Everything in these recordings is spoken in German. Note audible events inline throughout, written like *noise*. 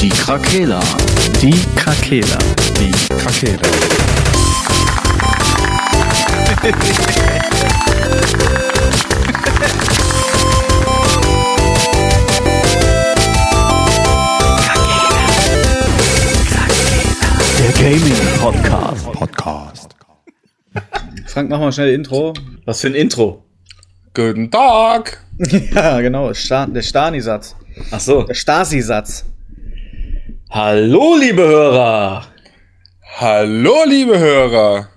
Die Krakela. Die Krakela. Die Krakela. Der Gaming Podcast. Podcast. Frank, mach mal schnell Intro. Was für ein Intro? Guten Tag. *laughs* ja, genau. Der Stani-Satz. Ach so. Der Stasi-Satz. Hallo, liebe Hörer. Hallo, liebe Hörer.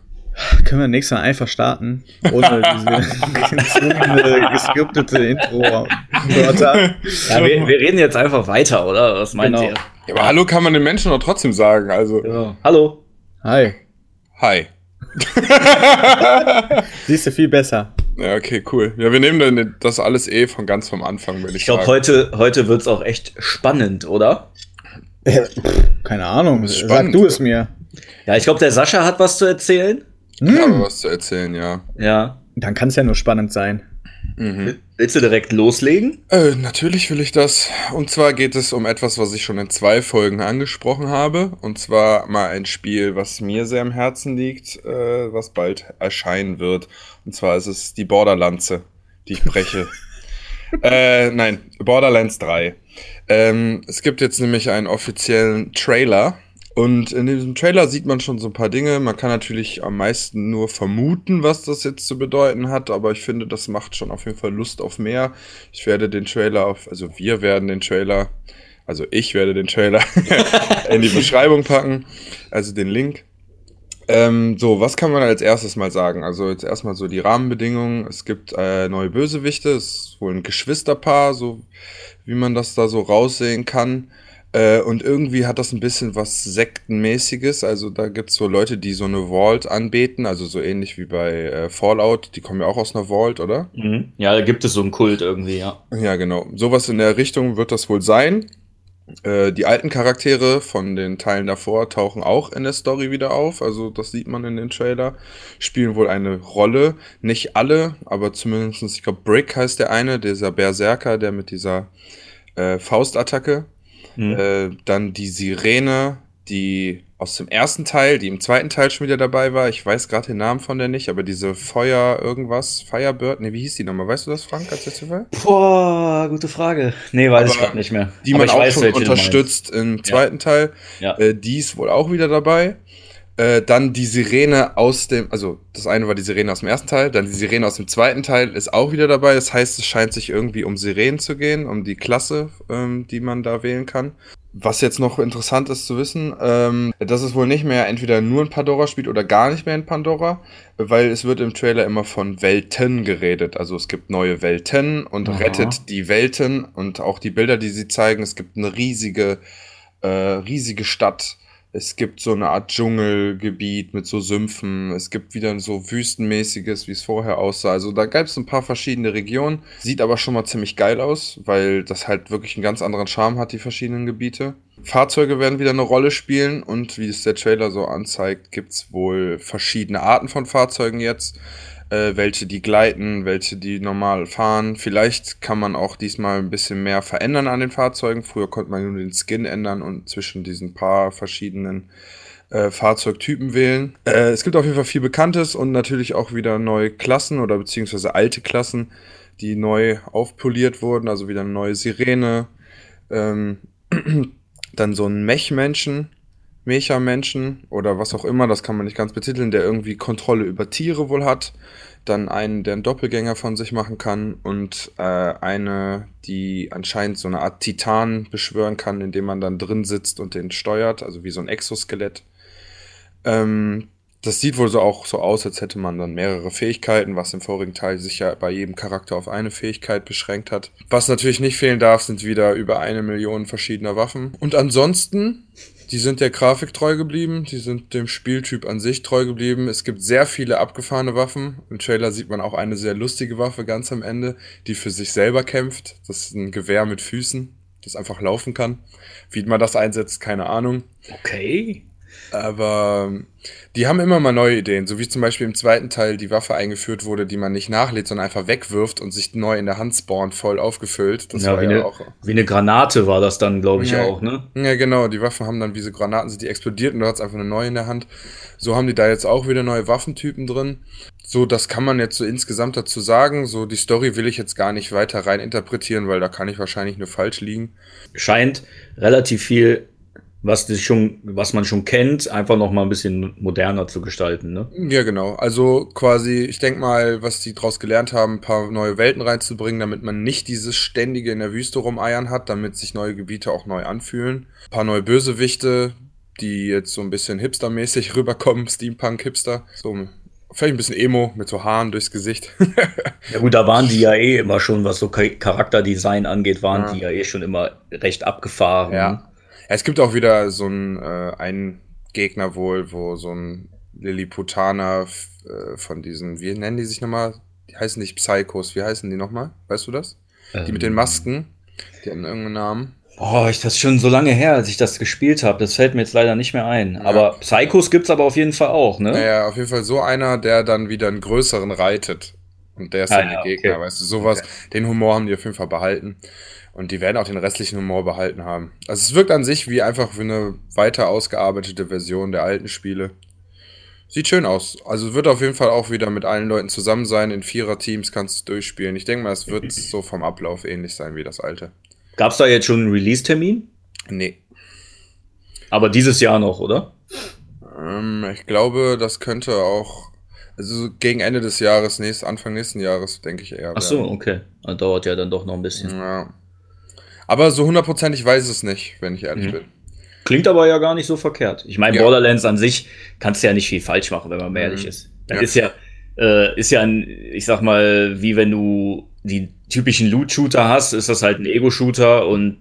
Können wir nächstes Mal einfach starten? Ohne *laughs* diese *laughs* geskriptete Intro-Wörter. Ja, wir, wir reden jetzt einfach weiter, oder? Was meint Genau. ihr? Ja, aber hallo kann man den Menschen doch trotzdem sagen. Also, Ja. Hallo. Hi. hi. *laughs* Siehst du viel besser. Ja, okay, cool. Ja, wir nehmen dann das alles eh von ganz vom Anfang, würde ich, Ich glaube, sagen. heute, heute wird's auch echt spannend, oder? Keine Ahnung. ist Sag spannend. du es mir. Ja, ich glaube, der Sascha hat was zu erzählen. Ich habe was zu erzählen, ja. Ja. Dann kann es ja nur spannend sein. Willst du direkt loslegen? Äh, natürlich will ich das. Und zwar geht es um etwas, was ich schon in zwei Folgen angesprochen habe. Und zwar mal ein Spiel, was mir sehr am Herzen liegt, äh, was bald erscheinen wird. Und zwar ist es die Borderlanze, die ich breche. *laughs* äh, nein, Borderlands 3. Ähm, es gibt jetzt nämlich einen offiziellen Trailer. Und in diesem Trailer sieht man schon so ein paar Dinge. Man kann natürlich am meisten nur vermuten, was das jetzt zu bedeuten hat, aber ich finde, das macht schon auf jeden Fall Lust auf mehr. Ich werde den Trailer auf, also wir werden den Trailer, also ich werde den Trailer *laughs* in die Beschreibung packen, also den Link. Ähm, so, was kann man als erstes mal sagen? Also jetzt erstmal so die Rahmenbedingungen. Es gibt äh, neue Bösewichte, es ist wohl ein Geschwisterpaar, so wie man das da so raussehen kann. Äh, und irgendwie hat das ein bisschen was Sektenmäßiges. Also da gibt's so Leute, die so eine Vault anbeten, also so ähnlich wie bei äh, Fallout. Die kommen ja auch aus einer Vault, oder? Mhm. Ja, da gibt es so einen Kult irgendwie, ja. Ja, genau. Sowas in der Richtung wird das wohl sein. Äh, die alten Charaktere von den Teilen davor tauchen auch in der Story wieder auf. Also das sieht man in den Trailer. Spielen wohl eine Rolle. Nicht alle, aber zumindest, ich glaube, Brick heißt der eine, dieser Berserker, der mit dieser äh, Faustattacke. Mhm. Äh, dann die Sirene, die aus dem ersten Teil, die im zweiten Teil schon wieder dabei war. Ich weiß gerade den Namen von der nicht, aber diese Feuer irgendwas, Firebird, ne, wie hieß die nochmal? Weißt du das, Frank, als der Zufall? Boah, gute Frage. Nee, weiß ich Aber gerade nicht mehr. Die Aber man ich auch weiß, schon unterstützt im zweiten Teil. Ja. Äh, die ist wohl auch wieder dabei. Äh, dann die Sirene aus dem, also das eine war die Sirene aus dem ersten Teil, dann die Sirene aus dem zweiten Teil ist auch wieder dabei. Das heißt, es scheint sich irgendwie um Sirenen zu gehen, um die Klasse, ähm, die man da wählen kann. Was jetzt noch interessant ist zu wissen, ähm, dass es wohl nicht mehr entweder nur in Pandora spielt oder gar nicht mehr in Pandora, weil es wird im Trailer immer von Welten geredet. Also es gibt neue Welten und Aha. rettet die Welten und auch die Bilder, die sie zeigen. Es gibt eine riesige, äh, riesige Stadt. Es gibt so eine Art Dschungelgebiet mit so Sümpfen. Es gibt wieder so Wüstenmäßiges, wie es vorher aussah. Also da gab es ein paar verschiedene Regionen. Sieht aber schon mal ziemlich geil aus, weil das halt wirklich einen ganz anderen Charme hat, die verschiedenen Gebiete. Fahrzeuge werden wieder eine Rolle spielen und wie es der Trailer so anzeigt, gibt's wohl verschiedene Arten von Fahrzeugen jetzt. Äh, welche die gleiten, welche die normal fahren. Vielleicht kann man auch diesmal ein bisschen mehr verändern an den Fahrzeugen. Früher konnte man nur den Skin ändern und zwischen diesen paar verschiedenen äh, Fahrzeugtypen wählen. Äh, es gibt auf jeden Fall viel Bekanntes und natürlich auch wieder neue Klassen oder beziehungsweise alte Klassen, die neu aufpoliert wurden. Also wieder eine neue Sirene. Ähm, *clears throat* dann so ein Mech-Menschen, Mecha-Menschen oder was auch immer, das kann man nicht ganz betiteln, der irgendwie Kontrolle über Tiere wohl hat. Dann einen, der einen Doppelgänger von sich machen kann und äh, eine, die anscheinend so eine Art Titan beschwören kann, indem man dann drin sitzt und den steuert, also wie so ein Exoskelett. Ähm, das sieht wohl so auch so aus, als hätte man dann mehrere Fähigkeiten, was im vorigen Teil sich ja bei jedem Charakter auf eine Fähigkeit beschränkt hat. Was natürlich nicht fehlen darf, sind wieder über eine Million verschiedener Waffen. Und ansonsten, die sind der Grafik treu geblieben, die sind dem Spieltyp an sich treu geblieben. Es gibt sehr viele abgefahrene Waffen. Im Trailer sieht man auch eine sehr lustige Waffe ganz am Ende, die für sich selber kämpft. Das ist ein Gewehr mit Füßen, das einfach laufen kann. Wie man das einsetzt, keine Ahnung. Okay. Aber ähm, die haben immer mal neue Ideen, so wie zum Beispiel im zweiten Teil die Waffe eingeführt wurde, die man nicht nachlädt, sondern einfach wegwirft und sich neu in der Hand spawnt, voll aufgefüllt. Das ja, war wie, ja eine, auch, wie eine Granate war das dann, glaube ich, ja, auch, ne? Ja, genau. Die Waffen haben dann wie so Granaten, sind die explodiert und du hast einfach eine neue in der Hand. So haben die da jetzt auch wieder neue Waffentypen drin. So, das kann man jetzt so insgesamt dazu sagen. So, die Story will ich jetzt gar nicht weiter rein interpretieren, weil da kann ich wahrscheinlich nur falsch liegen. Scheint relativ viel was, das schon, was man schon kennt, einfach noch mal ein bisschen moderner zu gestalten. Ne? Ja, genau. Also quasi, ich denke mal, was die daraus gelernt haben, ein paar neue Welten reinzubringen, damit man nicht dieses ständige in der Wüste rumeiern hat, damit sich neue Gebiete auch neu anfühlen. Ein paar neue Bösewichte, die jetzt so ein bisschen hipstermäßig *laughs* rüberkommen, Steampunk-Hipster. So vielleicht ein bisschen Emo mit so Haaren durchs Gesicht. *laughs* ja gut, da waren die ja eh immer schon, was so Charakterdesign angeht, waren ja. die ja eh schon immer recht abgefahren. Ja. Es gibt auch wieder so einen, äh, einen Gegner wohl, wo so ein Lilliputaner äh, von diesen, wie nennen die sich nochmal? Die heißen nicht Psychos, wie heißen die nochmal? Weißt du das? Ähm. Die mit den ähm. Masken, die haben irgendeinen Namen. Oh, ich, das ist schon so lange her, als ich das gespielt habe. Das fällt mir jetzt leider nicht mehr ein. Ja. Aber Psychos gibt's aber auf jeden Fall auch, ne? Naja, auf jeden Fall so einer, der dann wieder einen größeren reitet. Und der ist ah, dann ja, der Gegner, okay. weißt du, sowas. Okay. Den Humor haben die auf jeden Fall behalten. Und die werden auch den restlichen Humor behalten haben. Also es wirkt an sich wie einfach wie eine weiter ausgearbeitete Version der alten Spiele. Sieht schön aus. Also wird auf jeden Fall auch wieder mit allen Leuten zusammen sein. In Vierer-Teams kannst du durchspielen. Ich denke mal, es wird *laughs* so vom Ablauf ähnlich sein wie das alte. Gab es da jetzt schon einen Release-Termin? Nee. Aber dieses Jahr noch, oder? Ähm, ich glaube, das könnte auch. Also gegen Ende des Jahres, nächst, Anfang nächsten Jahres, denke ich eher. Ach so, okay. Das dauert ja dann doch noch ein bisschen. Ja. Aber so hundertprozentig weiß es nicht, wenn ich ehrlich mhm. bin. Klingt aber ja gar nicht so verkehrt. Ich meine, ja. Borderlands an sich kannst du ja nicht viel falsch machen, wenn man ehrlich mhm. ist. Das ja. ist ja, äh, ist ja ein, ich sag mal, wie wenn du die typischen Loot-Shooter hast, ist das halt ein Ego-Shooter und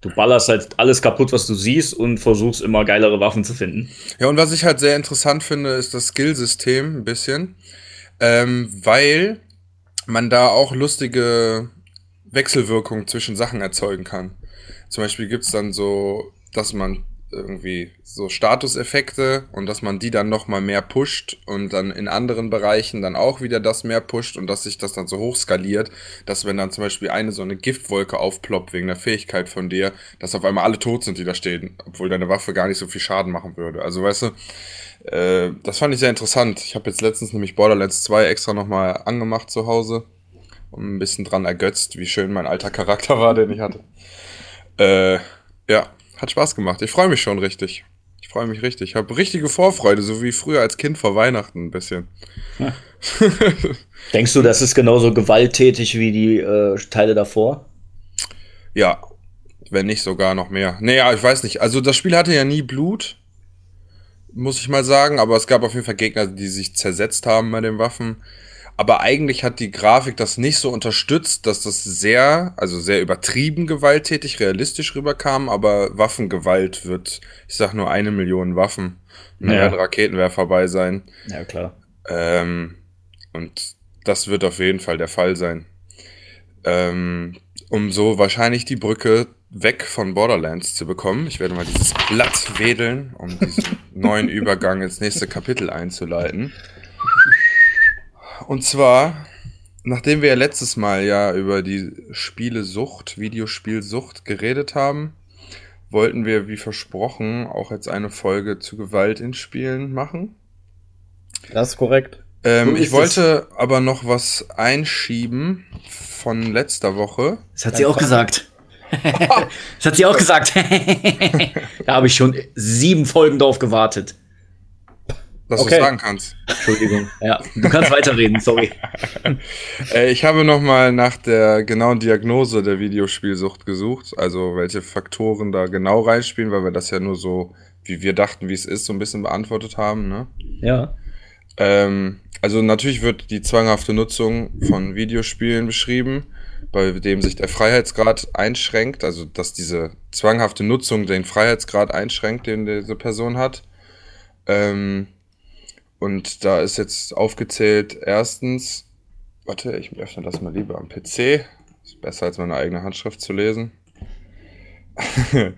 du ballerst halt alles kaputt, was du siehst und versuchst immer geilere Waffen zu finden. Ja, und was ich halt sehr interessant finde, ist das Skillsystem ein bisschen, ähm, weil man da auch lustige Wechselwirkung zwischen Sachen erzeugen kann. Zum Beispiel gibt's dann so, dass man irgendwie so Statuseffekte und dass man die dann nochmal mehr pusht und dann in anderen Bereichen dann auch wieder das mehr pusht und dass sich das dann so hoch skaliert, dass wenn dann zum Beispiel eine so eine Giftwolke aufploppt wegen der Fähigkeit von dir, dass auf einmal alle tot sind, die da stehen, obwohl deine Waffe gar nicht so viel Schaden machen würde. Also weißt du, äh, das fand ich sehr interessant. Ich habe jetzt letztens nämlich Borderlands 2 extra nochmal angemacht zu Hause und ein bisschen dran ergötzt, wie schön mein alter Charakter war, den ich hatte. Äh, ja, hat Spaß gemacht. Ich freue mich schon richtig. Ich freue mich richtig. Ich habe richtige Vorfreude, so wie früher als Kind vor Weihnachten ein bisschen. Ja. *laughs* Denkst du, das ist genauso gewalttätig wie die äh, Teile davor? Ja, wenn nicht sogar noch mehr. Naja, ich weiß nicht. Also das Spiel hatte ja nie Blut, muss ich mal sagen, aber es gab auf jeden Fall Gegner, die sich zersetzt haben bei den Waffen. Aber eigentlich hat die Grafik das nicht so unterstützt, dass das sehr, also sehr übertrieben gewalttätig, realistisch rüberkam, aber Waffengewalt wird, ich sag nur eine Million Waffen, ja. Raketenwerfer bei sein. Ja, klar. Ähm, und das wird auf jeden Fall der Fall sein. Ähm, um so wahrscheinlich die Brücke weg von Borderlands zu bekommen. Ich werde mal dieses Blatt wedeln, um diesen *laughs* neuen Übergang ins nächste Kapitel einzuleiten. Und zwar, nachdem wir ja letztes Mal ja über die Spielesucht, Videospielsucht geredet haben, wollten wir, wie versprochen, auch jetzt eine Folge zu Gewalt in Spielen machen. Das ist korrekt. Ähm, ich wollte es. aber noch was einschieben von letzter Woche. Das hat sie auch gesagt. *laughs* das hat sie auch gesagt. *laughs* da habe ich schon sieben Folgen drauf gewartet dass okay. du sagen kannst. Entschuldigung. *laughs* Ja, du kannst weiterreden, sorry. *laughs* Äh, ich habe nochmal nach der genauen Diagnose der Videospielsucht gesucht, also welche Faktoren da genau reinspielen, weil wir das ja nur so, wie wir dachten, wie es ist, so ein bisschen beantwortet haben. Ne? Ja. Ähm, also natürlich wird die zwanghafte Nutzung von Videospielen beschrieben, bei dem sich der Freiheitsgrad einschränkt, also dass diese zwanghafte Nutzung den Freiheitsgrad einschränkt, den diese Person hat. Ähm, und da ist jetzt aufgezählt, erstens, warte, ich öffne das mal lieber am PC. Ist besser als meine eigene Handschrift zu lesen. *laughs*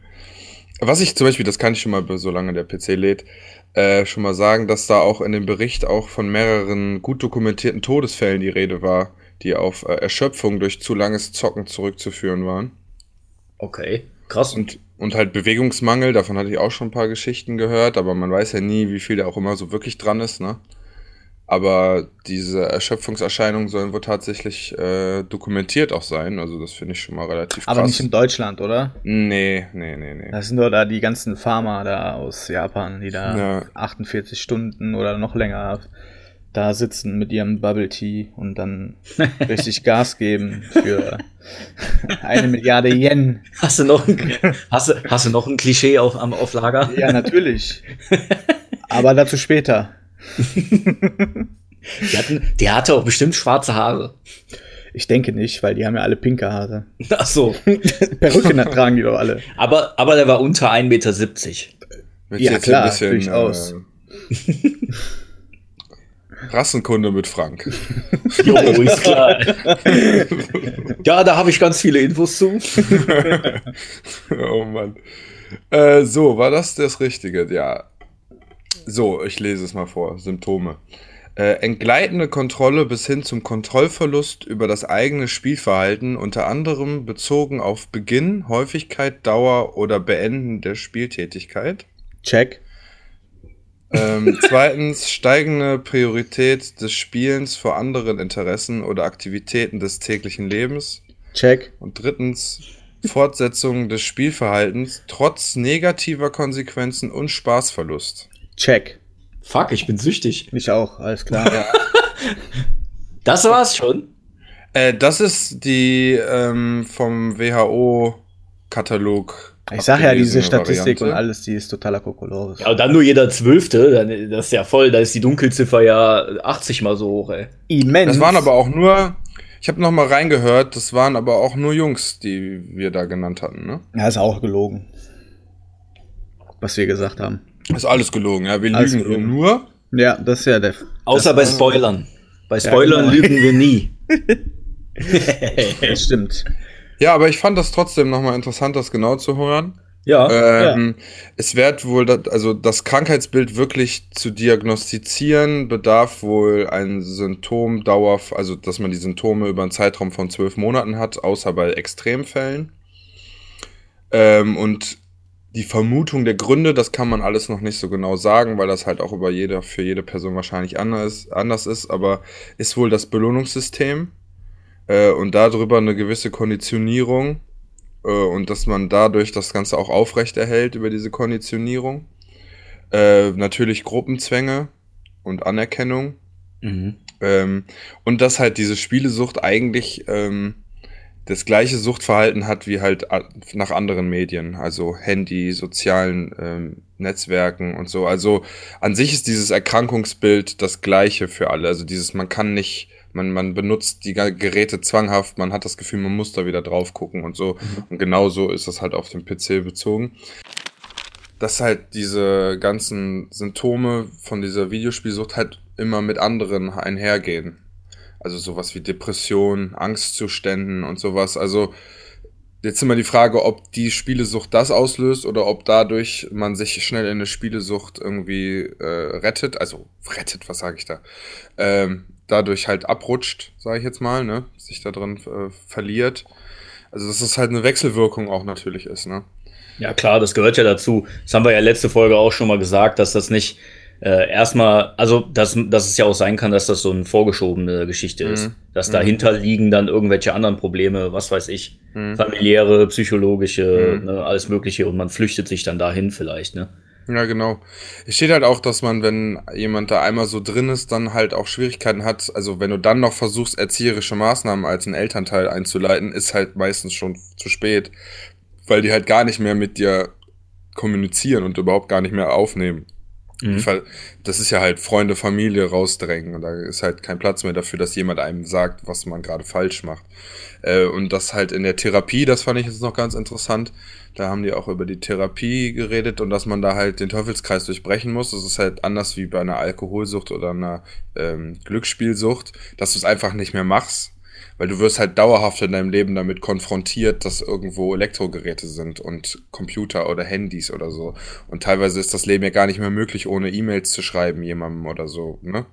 Was ich zum Beispiel, das kann ich schon mal, solange der PC lädt, äh, schon mal sagen, dass da auch in dem Bericht auch von mehreren gut dokumentierten Todesfällen die Rede war, die auf äh, Erschöpfung durch zu langes Zocken zurückzuführen waren. Okay, krass. Und, und halt Bewegungsmangel, davon hatte ich auch schon ein paar Geschichten gehört, aber man weiß ja nie, wie viel da auch immer so wirklich dran ist, ne? Aber diese Erschöpfungserscheinungen sollen wohl tatsächlich äh, dokumentiert auch sein. Also das finde ich schon mal relativ Aber nicht in Deutschland, oder? Nee, nee, nee, nee. Das sind doch da die ganzen Farmer da aus Japan, die da Ja. 48 Stunden oder noch länger da sitzen mit ihrem Bubble Tea und dann richtig *laughs* Gas geben für eine Milliarde Yen. Hast du noch ein, hast du, hast du noch ein Klischee auf, am- auf Lager? Ja, natürlich. Aber dazu später. *laughs* Die, hatten, die hatte auch bestimmt schwarze Haare. Ich denke nicht, weil die haben ja alle pinke Haare. Ach so. Perücken tragen die doch alle. Aber, aber der war unter 1,70 Meter. Willst Ja, klar, durchaus. Äh, *laughs* Rassenkunde mit Frank. *laughs* Jo, ist klar. *laughs* ja, da habe ich ganz viele Infos zu. *laughs* oh Mann. Äh, so, war das das Richtige? Ja. So, ich lese es mal vor. Symptome. Äh, entgleitende Kontrolle bis hin zum Kontrollverlust über das eigene Spielverhalten, unter anderem bezogen auf Beginn, Häufigkeit, Dauer oder Beenden der Spieltätigkeit. Check. Ähm, *laughs* zweitens, steigende Priorität des Spielens vor anderen Interessen oder Aktivitäten des täglichen Lebens. Check. Und drittens, Fortsetzung des Spielverhaltens trotz negativer Konsequenzen und Spaßverlust. Check. Fuck, ich bin süchtig. Ich auch, alles klar. Das war's schon. Äh, das ist die ähm, vom WHO-Katalog. Ich sag ja, diese Statistik und Variante. alles, die ist totaler Kokolores. Ja, und dann nur jeder Zwölfte, dann, das ist ja voll, da ist die Dunkelziffer ja 80 mal so hoch, ey. Immens. Das waren aber auch nur, ich habe noch mal reingehört, das waren aber auch nur Jungs, die wir da genannt hatten, ne? Ja, ist auch gelogen. Was wir gesagt haben. Ist alles gelogen, ja. Wir Alles lügen gelogen. nur. Ja, das ist ja der. Außer bei Spoilern. Bei Spoilern genau. lügen wir nie. *laughs* *laughs* Das stimmt. Ja, aber ich fand das trotzdem noch mal interessant, das genau zu hören. ja. Ähm, Es wird wohl, dat- also das Krankheitsbild wirklich zu diagnostizieren, bedarf wohl ein Symptomdauer, also dass man die Symptome über einen Zeitraum von zwölf Monaten hat, außer bei Extremfällen. Ähm, und die Vermutung der Gründe, das kann man alles noch nicht so genau sagen, weil das halt auch über jede, für jede Person wahrscheinlich anders, anders ist, aber ist wohl das Belohnungssystem äh, und darüber eine gewisse Konditionierung äh, und dass man dadurch das Ganze auch aufrechterhält über diese Konditionierung. Äh, natürlich Gruppenzwänge und Anerkennung. Mhm. Ähm, und dass halt diese Spielesucht eigentlich ähm, das gleiche Suchtverhalten hat wie halt nach anderen Medien, also Handy, sozialen ähm, Netzwerken und so. Also an sich ist dieses Erkrankungsbild das gleiche für alle. Also dieses, man kann nicht, man, man benutzt die Geräte zwanghaft, man hat das Gefühl, man muss da wieder drauf gucken und so. Und genau so ist das halt auf den PC bezogen. Dass halt diese ganzen Symptome von dieser Videospielsucht halt immer mit anderen einhergehen. Also sowas wie Depression, Angstzuständen und sowas. Also jetzt immer die Frage, ob die Spielesucht das auslöst oder ob dadurch man sich schnell in eine Spielesucht irgendwie äh, rettet. Also rettet, was sage ich da? Ähm, dadurch halt abrutscht, sage ich jetzt mal, ne? Sich da drin äh, verliert. Also dass es halt eine Wechselwirkung auch natürlich ist, ne? Ja, klar, das gehört ja dazu. Das haben wir ja letzte Folge auch schon mal gesagt, dass das nicht äh, erstmal, also dass, dass es ja auch sein kann, dass das so eine vorgeschobene Geschichte ist. Mhm. Dass Mhm. dahinter liegen dann irgendwelche anderen Probleme, was weiß ich, Mhm. familiäre, psychologische, Mhm. ne, alles Mögliche und man flüchtet sich dann dahin vielleicht, ne? Ja, genau. Es steht halt auch, dass man, wenn jemand da einmal so drin ist, dann halt auch Schwierigkeiten hat. Also wenn du dann noch versuchst, erzieherische Maßnahmen als ein Elternteil einzuleiten, ist halt meistens schon zu spät, weil die halt gar nicht mehr mit dir kommunizieren und überhaupt gar nicht mehr aufnehmen. Mhm. Das ist ja halt Freunde, Familie rausdrängen und da ist halt kein Platz mehr dafür, dass jemand einem sagt, was man gerade falsch macht. Äh, Und das halt in der Therapie, das fand ich jetzt noch ganz interessant. Da haben die auch über die Therapie geredet und dass man da halt den Teufelskreis durchbrechen muss. Das ist halt anders wie bei einer Alkoholsucht oder einer ähm, Glücksspielsucht, dass du es einfach nicht mehr machst. Weil du wirst halt dauerhaft in deinem Leben damit konfrontiert, dass irgendwo Elektrogeräte sind und Computer oder Handys oder so. Und teilweise ist das Leben ja gar nicht mehr möglich, ohne E-Mails zu schreiben jemandem oder so, ne?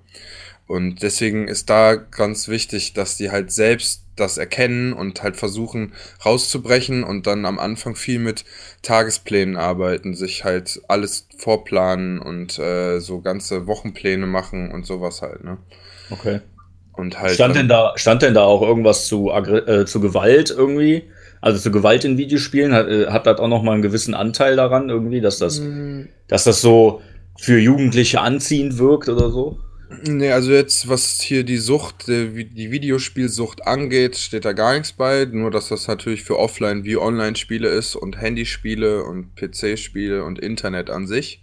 Und deswegen ist da ganz wichtig, dass die halt selbst das erkennen und halt versuchen rauszubrechen und dann am Anfang viel mit Tagesplänen arbeiten, sich halt alles vorplanen und äh, so ganze Wochenpläne machen und sowas halt, ne? Okay. Und halt. Stand denn da, stand denn da auch irgendwas zu, äh, zu Gewalt irgendwie? Also zu Gewalt in Videospielen? Hat, äh, hat das auch noch mal einen gewissen Anteil daran irgendwie, dass das, mhm. dass das so für Jugendliche anziehend wirkt oder so? Nee, also jetzt, was hier die Sucht, die Videospielsucht angeht, steht da gar nichts bei. Nur, dass das natürlich für Offline- wie Online-Spiele ist und Handyspiele und PC-Spiele und Internet an sich.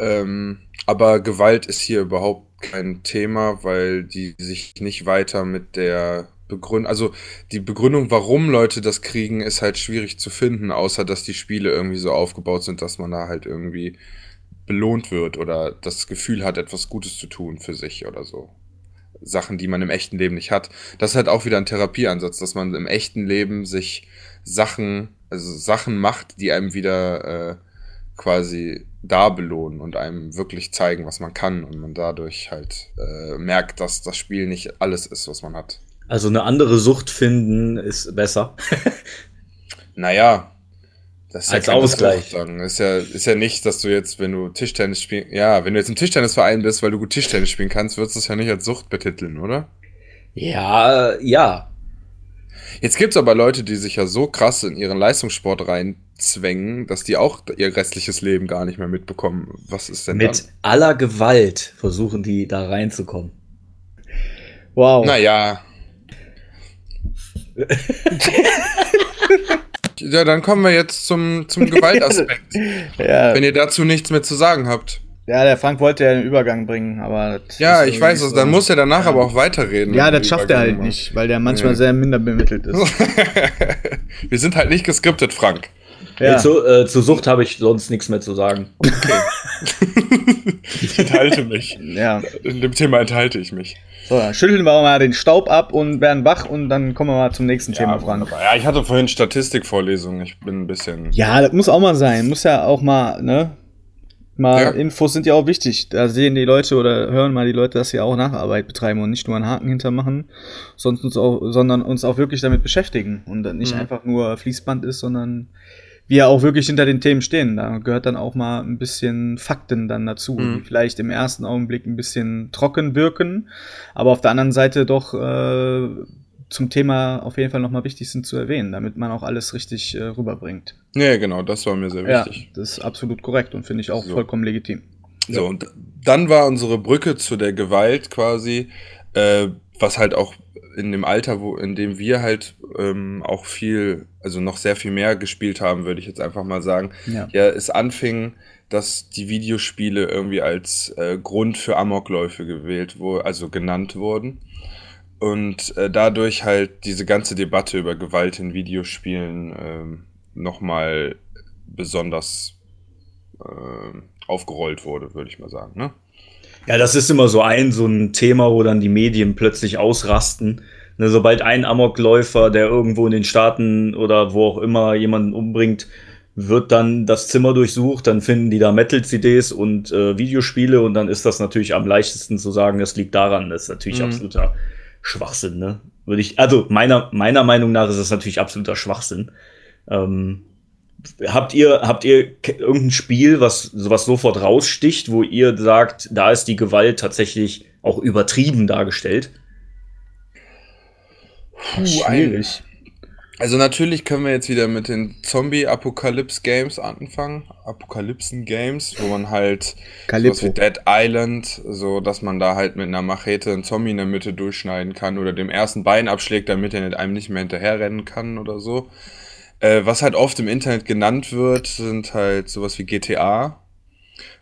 Ähm, aber Gewalt ist hier überhaupt kein Thema, weil die sich nicht weiter mit der Begründung, also die Begründung, warum Leute das kriegen, ist halt schwierig zu finden, außer dass die Spiele irgendwie so aufgebaut sind, dass man da halt irgendwie belohnt wird oder das Gefühl hat, etwas Gutes zu tun für sich oder so. Sachen, die man im echten Leben nicht hat. Das ist halt auch wieder ein Therapieansatz, dass man im echten Leben sich Sachen, also Sachen macht, die einem wieder äh, quasi da belohnen und einem wirklich zeigen, was man kann und man dadurch halt äh, merkt, dass das Spiel nicht alles ist, was man hat. Also eine andere Sucht finden ist besser. *laughs* naja, das ist Als ja Ausgleich. Ist ja, ist ja nicht, dass du jetzt, wenn du Tischtennis spielst, ja, wenn du jetzt im Tischtennisverein bist, weil du gut Tischtennis spielen kannst, würdest du es ja nicht als Sucht betiteln, oder? Ja, ja. Jetzt gibt's aber Leute, die sich ja so krass in ihren Leistungssport reinzwängen, dass die auch ihr restliches Leben gar nicht mehr mitbekommen. Was ist denn Mit dann? aller Gewalt versuchen die da reinzukommen. Wow. Naja. *laughs* Ja, dann kommen wir jetzt zum, zum *laughs* Gewaltaspekt. ja. Wenn ihr dazu nichts mehr zu sagen habt. Ja, der Frank wollte ja einen Übergang bringen, aber. Ja, ich weiß es, so. dann muss er danach ja. aber auch weiterreden. Ja, das schafft er halt macht. nicht, weil der manchmal ja. sehr minder bemittelt ist. *laughs* wir sind halt nicht geskriptet, Frank. Ja. Zu, äh, zu Sucht habe ich sonst nichts mehr zu sagen. Okay. ich *laughs* enthalte mich. Ja. In dem Thema enthalte ich mich. So, dann schütteln wir mal den Staub ab und werden wach und dann kommen wir mal zum nächsten Thema, ja, Frank. Ja, ich hatte vorhin Statistikvorlesung. Ich bin ein bisschen. Ja, das muss auch mal sein. Muss ja auch mal, ne? Mal ja. Infos sind ja auch wichtig. Da sehen die Leute oder hören mal die Leute, dass sie auch Nacharbeit betreiben und nicht nur einen Haken hintermachen, sonst uns auch, sondern uns auch wirklich damit beschäftigen und nicht mhm. einfach nur Fließband ist, sondern wir auch wirklich hinter den Themen stehen. Da gehört dann auch mal ein bisschen Fakten dann dazu, mhm. die vielleicht im ersten Augenblick ein bisschen trocken wirken, aber auf der anderen Seite doch äh, zum Thema auf jeden Fall nochmal wichtig sind zu erwähnen, damit man auch alles richtig äh, rüberbringt. Ja, genau, das war mir sehr wichtig. Ja, das ist absolut korrekt und finde ich auch so. vollkommen legitim. So, und dann war unsere Brücke zu der Gewalt quasi, äh, was halt auch in dem Alter, wo, in dem wir halt ähm, auch viel, also noch sehr viel mehr gespielt haben, würde ich jetzt einfach mal sagen, ja, ja es anfing, dass die Videospiele irgendwie als äh, Grund für Amokläufe gewählt wurden, also genannt wurden. Und äh, dadurch halt diese ganze Debatte über Gewalt in Videospielen ähm, nochmal besonders äh, aufgerollt wurde, würde ich mal sagen. Ne? Ja, das ist immer so ein, so ein Thema, wo dann die Medien plötzlich ausrasten. Ne, sobald ein Amokläufer, der irgendwo in den Staaten oder wo auch immer jemanden umbringt, wird dann das Zimmer durchsucht, dann finden die da Metal-CDs und äh, Videospiele und dann ist das natürlich am leichtesten zu sagen, das liegt daran. Das ist natürlich mhm. absoluter Schwachsinn, ne? Würde ich, also meiner, meiner Meinung nach ist das natürlich absoluter Schwachsinn. Ähm, habt ihr, habt ihr irgendein Spiel, was sowas sofort raussticht, wo ihr sagt, da ist die Gewalt tatsächlich auch übertrieben dargestellt? Puh, schwierig. Also natürlich können wir jetzt wieder mit den Zombie-Apokalypse-Games anfangen. Apokalypsen-Games, wo man halt sowas wie Dead Island, so dass man da halt mit einer Machete einen Zombie in der Mitte durchschneiden kann oder dem ersten Bein abschlägt, damit er einem nicht mehr hinterherrennen kann oder so. Äh, was halt oft im Internet genannt wird, sind halt sowas wie GTA,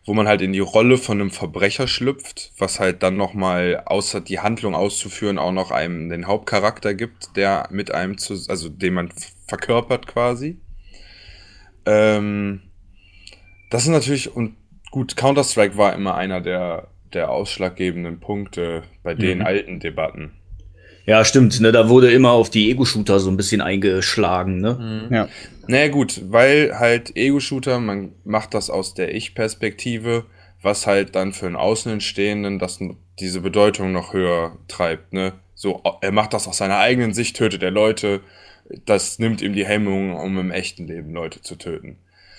wo man halt in die Rolle von einem Verbrecher schlüpft, was halt dann nochmal, außer die Handlung auszuführen, auch noch einem den Hauptcharakter gibt, der mit einem zu, also den man verkörpert quasi. Ähm, das ist natürlich, und gut, Counter-Strike war immer einer der, der ausschlaggebenden Punkte bei den mhm. alten Debatten. Ja, stimmt, ne, da wurde immer auf die Ego-Shooter so ein bisschen eingeschlagen, ne? Mhm. Ja. Naja, gut, weil halt Ego-Shooter, man macht das aus der Ich-Perspektive, was halt dann für einen Außenstehenden das diese Bedeutung noch höher treibt, ne? So, er macht das aus seiner eigenen Sicht, tötet er Leute. Das nimmt ihm die Hemmung, um im echten Leben Leute zu töten.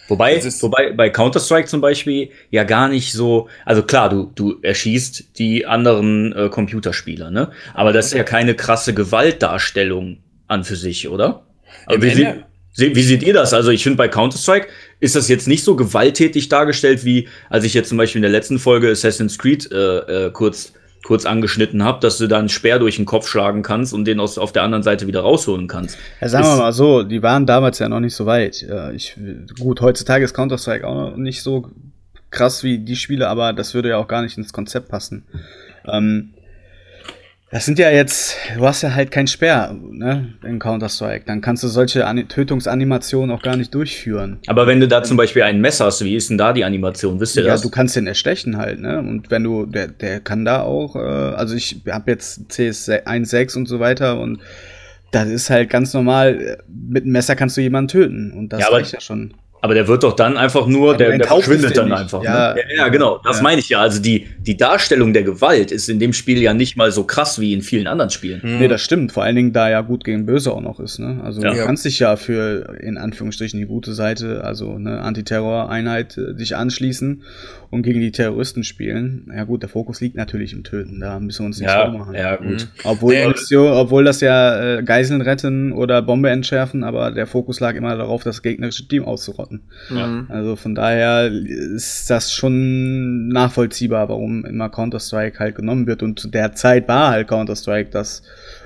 Wobei, wobei bei Counter-Strike zum Beispiel ja gar nicht so, also klar, du, du erschießt die anderen äh, Computerspieler, ne? Aber das ist ja keine krasse Gewaltdarstellung an für sich, oder? Äh, wie, sie, wie seht ihr das? Also ich finde bei Counter-Strike ist das jetzt nicht so gewalttätig dargestellt, wie als ich jetzt zum Beispiel in der letzten Folge Assassin's Creed äh, äh, kurz kurz angeschnitten habe, dass du da einen Speer durch den Kopf schlagen kannst und den aus, auf der anderen Seite wieder rausholen kannst. Ja, sagen wir mal so, die waren damals ja noch nicht so weit. Ich, gut, heutzutage ist Counter-Strike auch noch nicht so krass wie die Spiele, aber das würde ja auch gar nicht ins Konzept passen. Ähm, das sind ja jetzt, du hast ja halt kein Speer ne, in Counter-Strike. Dann kannst du solche An Tötungsanimationen auch gar nicht durchführen. Aber wenn du da zum Beispiel ein Messer hast, wie ist denn da die Animation? Wisst ihr ja, das? Ja, du kannst den erstechen halt, ne? Und wenn du, der, der kann da auch, äh, also ich habe jetzt CS 1.6 und so weiter und das ist halt ganz normal, mit einem Messer kannst du jemanden töten. Und das ja, reicht ja schon. Aber der wird doch dann einfach nur, der, der verschwindet dann nicht. einfach. Ja, ne? ja, ja, genau, das ja. meine ich ja. Also die, die Darstellung der Gewalt ist in dem Spiel ja nicht mal so krass wie in vielen anderen Spielen. Mhm. Nee, das stimmt. Vor allen Dingen, da ja gut gegen böse auch noch ist. Ne? Also ja. du kannst dich ja für, in Anführungsstrichen, die gute Seite, also eine Antiterror-Einheit, äh, dich anschließen und gegen die Terroristen spielen. Ja gut, der Fokus liegt natürlich im Töten. Da müssen wir uns nicht ja, vormachen. Ja, gut. Mhm. Obwohl, nee, obwohl das ja äh, Geiseln retten oder Bombe entschärfen, aber der Fokus lag immer darauf, das gegnerische Team auszurotten. Ja. Also von daher ist das schon nachvollziehbar, warum immer Counter-Strike halt genommen wird. Und zu der Zeit war halt Counter-Strike das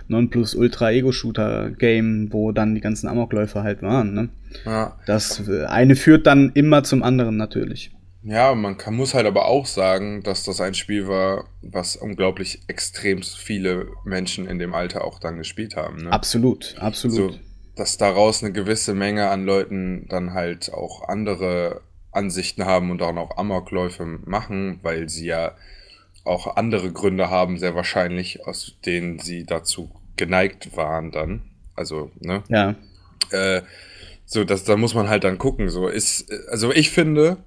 Nonplus-Ultra-Ego-Shooter-Game, wo dann die ganzen Amokläufer halt waren. Ne? Ja. Das äh, eine führt dann immer zum anderen natürlich. Ja, man kann, muss halt aber auch sagen, dass das ein Spiel war, was unglaublich extrem viele Menschen in dem Alter auch dann gespielt haben. Ne? Absolut, absolut. So, dass daraus eine gewisse Menge an Leuten dann halt auch andere Ansichten haben und auch noch Amokläufe machen, weil sie ja auch andere Gründe haben, sehr wahrscheinlich, aus denen sie dazu geneigt waren dann. Also, ne? Ja. Äh, so, das, da muss man halt dann gucken. So ist, also ich finde,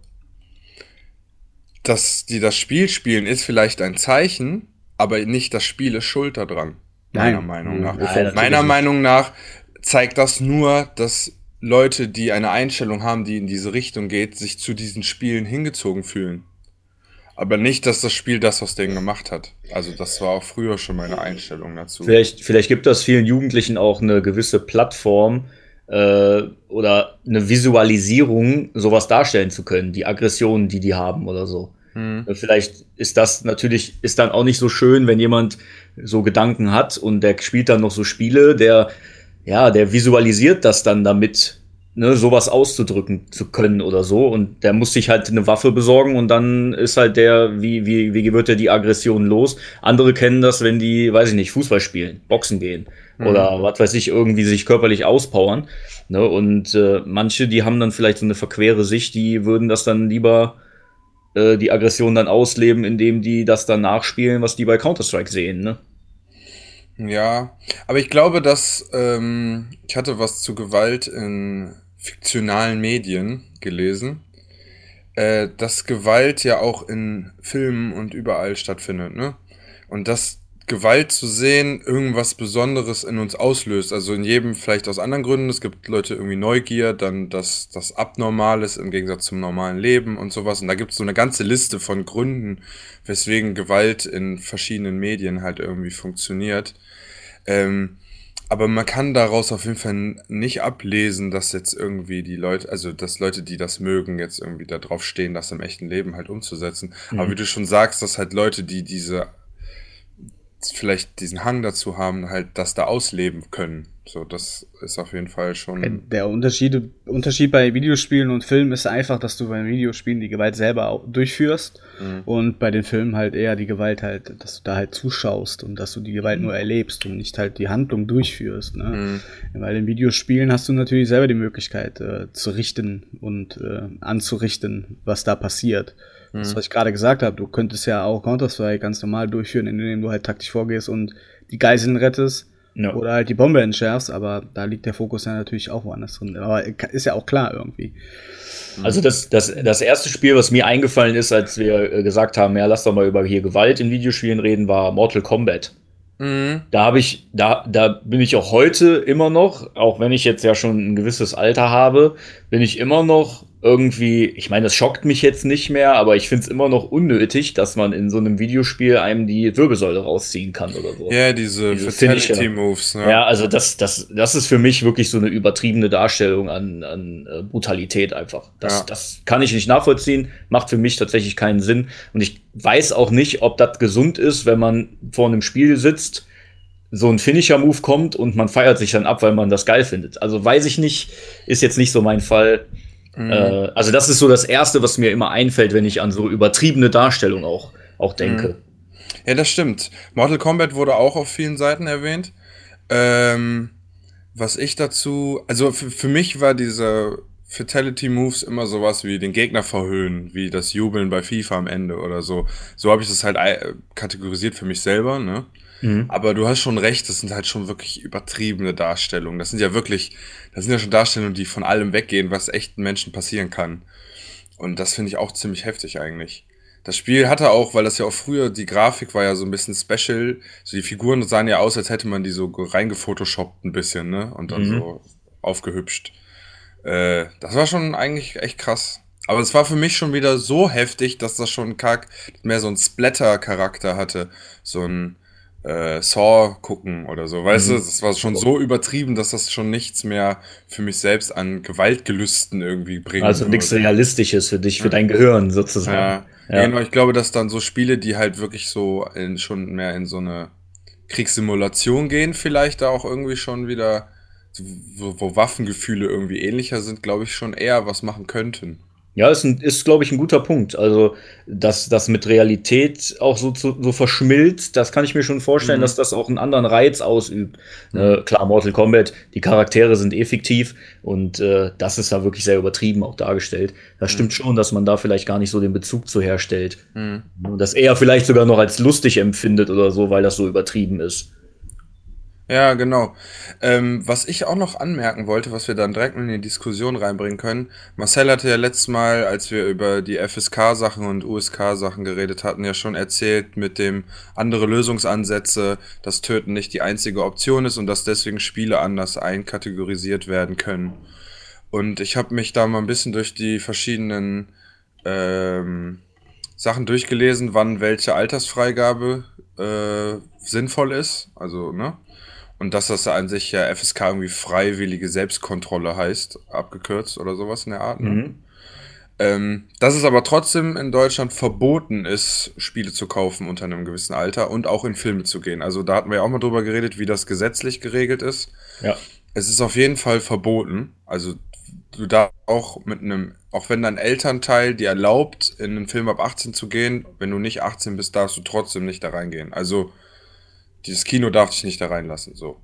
dass die das Spiel spielen, ist vielleicht ein Zeichen, aber nicht das Spiel ist schuld daran. Meiner. Meinung nach. Nein, meiner Meinung nach zeigt das nur, dass Leute, die eine Einstellung haben, die in diese Richtung geht, sich zu diesen Spielen hingezogen fühlen. Aber nicht, dass das Spiel das aus denen gemacht hat. Also das war auch früher schon meine Einstellung dazu. Vielleicht, vielleicht gibt das vielen Jugendlichen auch eine gewisse Plattform äh, oder eine Visualisierung, sowas darstellen zu können, die Aggressionen, die die haben oder so. Mhm. Vielleicht ist das natürlich, ist dann auch nicht so schön, wenn jemand so Gedanken hat und der spielt dann noch so Spiele, der, ja, der visualisiert das dann damit, ne, sowas auszudrücken zu können oder so. Und der muss sich halt eine Waffe besorgen und dann ist halt der, wie, wie, wie wird er die Aggression los? Andere kennen das, wenn die, weiß ich nicht, Fußball spielen, Boxen gehen mhm. oder was weiß ich, irgendwie sich körperlich auspowern. Ne? Und äh, manche, die haben dann vielleicht so eine verquere Sicht, die würden das dann lieber äh, die Aggression dann ausleben, indem die das dann nachspielen, was die bei Counter-Strike sehen, ne? Ja, aber ich glaube, dass ähm, ich hatte was zu Gewalt in fiktionalen Medien gelesen, äh, dass Gewalt ja auch in Filmen und überall stattfindet, ne? Und dass Gewalt zu sehen irgendwas Besonderes in uns auslöst. Also in jedem vielleicht aus anderen Gründen. Es gibt Leute irgendwie Neugier, dann das, das Abnormales im Gegensatz zum normalen Leben und sowas. Und da gibt es so eine ganze Liste von Gründen, weswegen Gewalt in verschiedenen Medien halt irgendwie funktioniert. Ähm, aber man kann daraus auf jeden Fall nicht ablesen, dass jetzt irgendwie die Leute, also dass Leute, die das mögen, jetzt irgendwie da drauf stehen, das im echten Leben halt umzusetzen. Mhm. Aber wie du schon sagst, dass halt Leute, die diese vielleicht diesen Hang dazu haben, halt das da ausleben können. So, das ist auf jeden Fall schon. Der Unterschied, Unterschied bei Videospielen und Filmen ist einfach, dass du bei Videospielen die Gewalt selber durchführst mhm. und bei den Filmen halt eher die Gewalt halt, dass du da halt zuschaust und dass du die Gewalt nur erlebst und nicht halt die Handlung durchführst. Ne? Mhm. Weil in Videospielen hast du natürlich selber die Möglichkeit äh, zu richten und äh, anzurichten, was da passiert. Mhm. Das, was ich gerade gesagt habe, du könntest ja auch Counter-Strike ganz normal durchführen, indem du halt taktisch vorgehst und die Geiseln rettest No. Oder halt die Bombe entschärfst, aber da liegt der Fokus ja natürlich auch woanders drin. Aber ist ja auch klar irgendwie. Also das, das, das erste Spiel, was mir eingefallen ist, als wir äh, gesagt haben, ja, lass doch mal über hier Gewalt in Videospielen reden, war Mortal Kombat. Mhm. Da habe ich, da, da bin ich auch heute immer noch, auch wenn ich jetzt ja schon ein gewisses Alter habe, bin ich immer noch irgendwie, ich meine, das schockt mich jetzt nicht mehr, aber ich finde es immer noch unnötig, dass man in so einem Videospiel einem die Wirbelsäule rausziehen kann oder so. Ja, diese, diese Fatality Moves. Ne? Ja, also das, das, das ist für mich wirklich so eine übertriebene Darstellung an, an äh, Brutalität einfach. Das, ja. das kann ich nicht nachvollziehen, macht für mich tatsächlich keinen Sinn. Und ich weiß auch nicht, ob das gesund ist, wenn man vor einem Spiel sitzt so ein Finisher-Move kommt und man feiert sich dann ab, weil man das geil findet. Also weiß ich nicht, ist jetzt nicht so mein Fall. Mhm. Äh, also das ist so das Erste, was mir immer einfällt, wenn ich an so übertriebene Darstellung auch, auch denke. Mhm. Ja, das stimmt. Mortal Kombat wurde auch auf vielen Seiten erwähnt. Ähm, was ich dazu, also für mich war diese Fatality Moves immer sowas wie den Gegner verhöhnen, wie das Jubeln bei FIFA am Ende oder so. So habe ich das halt äh, kategorisiert für mich selber, ne? Mhm. Aber du hast schon recht, das sind halt schon wirklich übertriebene Darstellungen. Das sind ja wirklich, das sind ja schon Darstellungen, die von allem weggehen, was echten Menschen passieren kann. Und das finde ich auch ziemlich heftig eigentlich. Das Spiel hatte auch, weil das ja auch früher, die Grafik war ja so ein bisschen special. So die Figuren sahen ja aus, als hätte man die so reingefotoshoppt ein bisschen, ne? Und dann mhm. so aufgehübscht. Äh, das war schon eigentlich echt krass. Aber es war für mich schon wieder so heftig, dass das schon kack mehr so ein Splatter-Charakter hatte. So ein, äh, Saw gucken oder so. Weißt mhm. du, das war schon so übertrieben, dass das schon nichts mehr für mich selbst an Gewaltgelüsten irgendwie bringt. Also nichts Realistisches für dich, für dein Gehirn sozusagen. Ja. ja. Genau, ich glaube, dass dann so Spiele, die halt wirklich so in, schon mehr in so eine Kriegssimulation gehen, vielleicht da auch irgendwie schon wieder, wo, wo Waffengefühle irgendwie ähnlicher sind, glaube ich, schon eher was machen könnten. Ja, ist, ein, ist glaube ich, ein guter Punkt. Also, dass das mit Realität auch so, so, so verschmilzt, das kann ich mir schon vorstellen, mhm. dass das auch einen anderen Reiz ausübt. Mhm. Äh, klar, Mortal Kombat, die Charaktere sind eh fiktiv und äh, das ist da wirklich sehr übertrieben auch dargestellt. Das mhm. stimmt schon, dass man da vielleicht gar nicht so den Bezug zu herstellt. Mhm. Dass er vielleicht sogar noch als lustig empfindet oder so, weil das so übertrieben ist. Ja, genau. Ähm, was ich auch noch anmerken wollte, was wir dann direkt in die Diskussion reinbringen können. Marcel hatte ja letztes Mal, als wir über die FSK-Sachen und USK-Sachen geredet hatten, ja schon erzählt mit dem andere Lösungsansätze, dass Töten nicht die einzige Option ist und dass deswegen Spiele anders einkategorisiert werden können. Und ich habe mich da mal ein bisschen durch die verschiedenen ähm, Sachen durchgelesen, wann welche Altersfreigabe äh, sinnvoll ist. Also, ne? Und dass das an sich ja FSK irgendwie freiwillige Selbstkontrolle heißt, abgekürzt oder sowas in der Art. Ne? Mhm. Ähm, dass es aber trotzdem in Deutschland verboten ist, Spiele zu kaufen unter einem gewissen Alter und auch in Filme zu gehen. Also da hatten wir ja auch mal drüber geredet, wie das gesetzlich geregelt ist. Ja. Es ist auf jeden Fall verboten. Also du darfst auch mit einem, auch wenn dein Elternteil dir erlaubt, in einen Film ab 18 zu gehen, wenn du nicht 18 bist, darfst du trotzdem nicht da reingehen. Also dieses Kino darf dich nicht da reinlassen, so.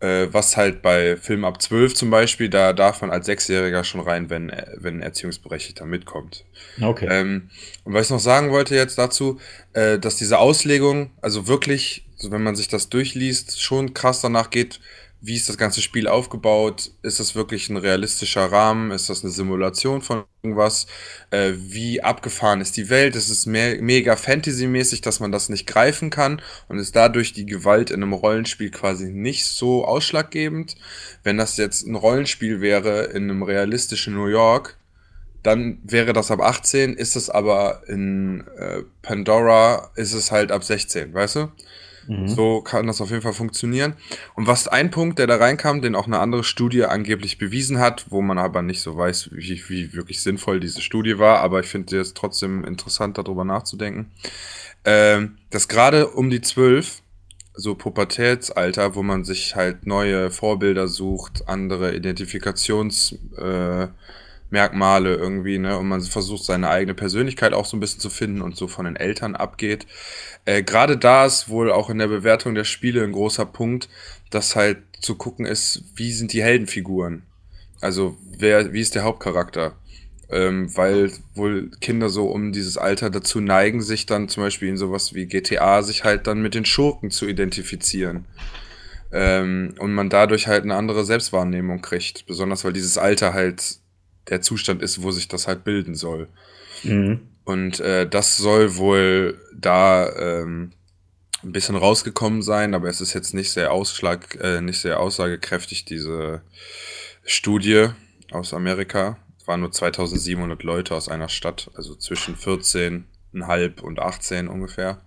Äh, was halt bei Film ab 12 zum Beispiel, da darf man als Sechsjähriger schon rein, wenn, wenn ein Erziehungsberechtigter mitkommt. Okay. Ähm, und was ich noch sagen wollte jetzt dazu, äh, dass diese Auslegung, also wirklich, so wenn man sich das durchliest, schon krass danach geht, wie ist das ganze Spiel aufgebaut? Ist das wirklich ein realistischer Rahmen? Ist das eine Simulation von irgendwas? Äh, wie abgefahren ist die Welt? Ist es mehr, mega Fantasy-mäßig, dass man das nicht greifen kann und ist dadurch die Gewalt in einem Rollenspiel quasi nicht so ausschlaggebend? Wenn das jetzt ein Rollenspiel wäre in einem realistischen New York, dann wäre das ab 18, ist es aber in äh, Pandora, ist es halt ab 16, weißt du? Mhm. So kann das auf jeden Fall funktionieren. Und was ein Punkt, der da reinkam, den auch eine andere Studie angeblich bewiesen hat, wo man aber nicht so weiß, wie, wie wirklich sinnvoll diese Studie war, aber ich finde es trotzdem interessant, darüber nachzudenken, äh, dass gerade um die zwölf so Pubertätsalter, wo man sich halt neue Vorbilder sucht, andere Identifikationsmerkmale äh, irgendwie, ne? Und man versucht seine eigene Persönlichkeit auch so ein bisschen zu finden und so von den Eltern abgeht. Äh, Gerade da ist wohl auch in der Bewertung der Spiele ein großer Punkt, dass halt zu gucken ist, wie sind die Heldenfiguren? Also wer, wie ist der Hauptcharakter? ähm, weil wohl Kinder so um dieses Alter dazu neigen, sich dann zum Beispiel in sowas wie GTA sich halt dann mit den Schurken zu identifizieren. Ähm, und man dadurch halt eine andere Selbstwahrnehmung kriegt. Besonders weil dieses Alter halt der Zustand ist, wo sich das halt bilden soll. Mhm. Und äh, das soll wohl da ähm, ein bisschen rausgekommen sein, aber es ist jetzt nicht sehr ausschlag, äh, nicht sehr aussagekräftig, diese Studie aus Amerika waren nur 2700 Leute aus einer Stadt, also zwischen 14,5 und 18 ungefähr.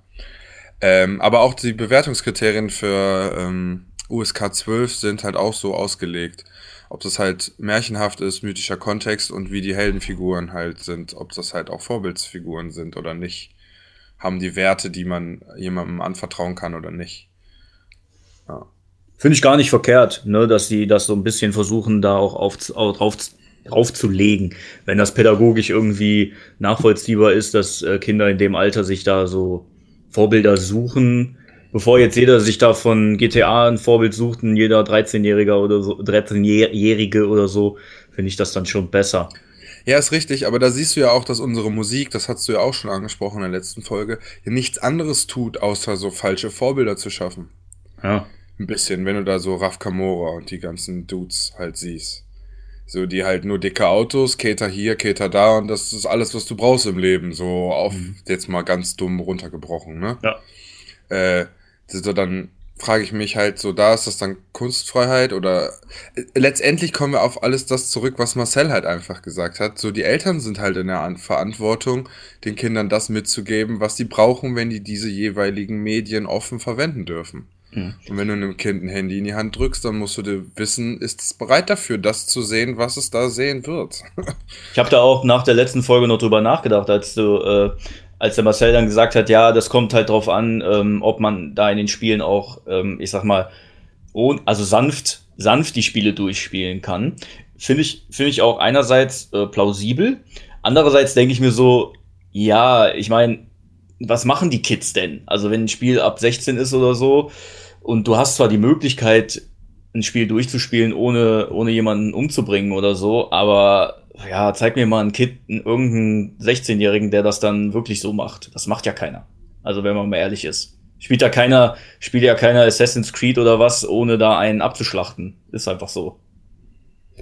Ähm, aber auch die Bewertungskriterien für ähm, USK 12 sind halt auch so ausgelegt. Ob das halt märchenhaft ist, mythischer Kontext und wie die Heldenfiguren halt sind, ob das halt auch Vorbildsfiguren sind oder nicht. Haben die Werte, die man jemandem anvertrauen kann oder nicht. Ja. Finde ich gar nicht verkehrt, ne, dass sie das so ein bisschen versuchen, da auch auf, auf, drauf draufzulegen, wenn das pädagogisch irgendwie nachvollziehbar ist, dass äh, Kinder in dem Alter sich da so Vorbilder suchen, bevor jetzt jeder sich da von GTA ein Vorbild sucht, ein jeder 13-Jähriger oder so, 13-Jährige oder so, finde ich das dann schon besser. Ja, ist richtig, aber da siehst du ja auch, dass unsere Musik, das hast du ja auch schon angesprochen in der letzten Folge, ja nichts anderes tut, außer so falsche Vorbilder zu schaffen. Ja. Ein bisschen, wenn du da so Raf Kamora und die ganzen Dudes halt siehst. So, die halt nur dicke Autos, Keter hier, Keter da und das ist alles, was du brauchst im Leben. So auf, mhm. jetzt mal ganz dumm runtergebrochen, ne? Ja. Äh, so dann frage ich mich halt so, da ist das dann Kunstfreiheit oder äh, letztendlich kommen wir auf alles das zurück, was Marcel halt einfach gesagt hat. So, die Eltern sind halt in der Verantwortung, den Kindern das mitzugeben, was sie brauchen, wenn die diese jeweiligen Medien offen verwenden dürfen. Mhm. Und wenn du einem Kind ein Handy in die Hand drückst, dann musst du dir wissen, ist es bereit dafür, das zu sehen, was es da sehen wird. *laughs* ich habe da auch nach der letzten Folge noch drüber nachgedacht, als du, äh, als der Marcel dann gesagt hat, ja, das kommt halt drauf an, ähm, ob man da in den Spielen auch, ähm, ich sag mal, also sanft, sanft die Spiele durchspielen kann. Finde ich, finde ich auch einerseits äh, plausibel. Andererseits denke ich mir so, ja, ich meine, was machen die Kids denn? Also wenn ein Spiel ab 16 ist oder so, und du hast zwar die Möglichkeit, ein Spiel durchzuspielen, ohne, ohne jemanden umzubringen oder so, aber ja, zeig mir mal ein Kind, irgendeinen 16-Jährigen, der das dann wirklich so macht. Das macht ja keiner. Also wenn man mal ehrlich ist. Spielt ja keiner, spielt ja keiner Assassin's Creed oder was, ohne da einen abzuschlachten. Ist einfach so.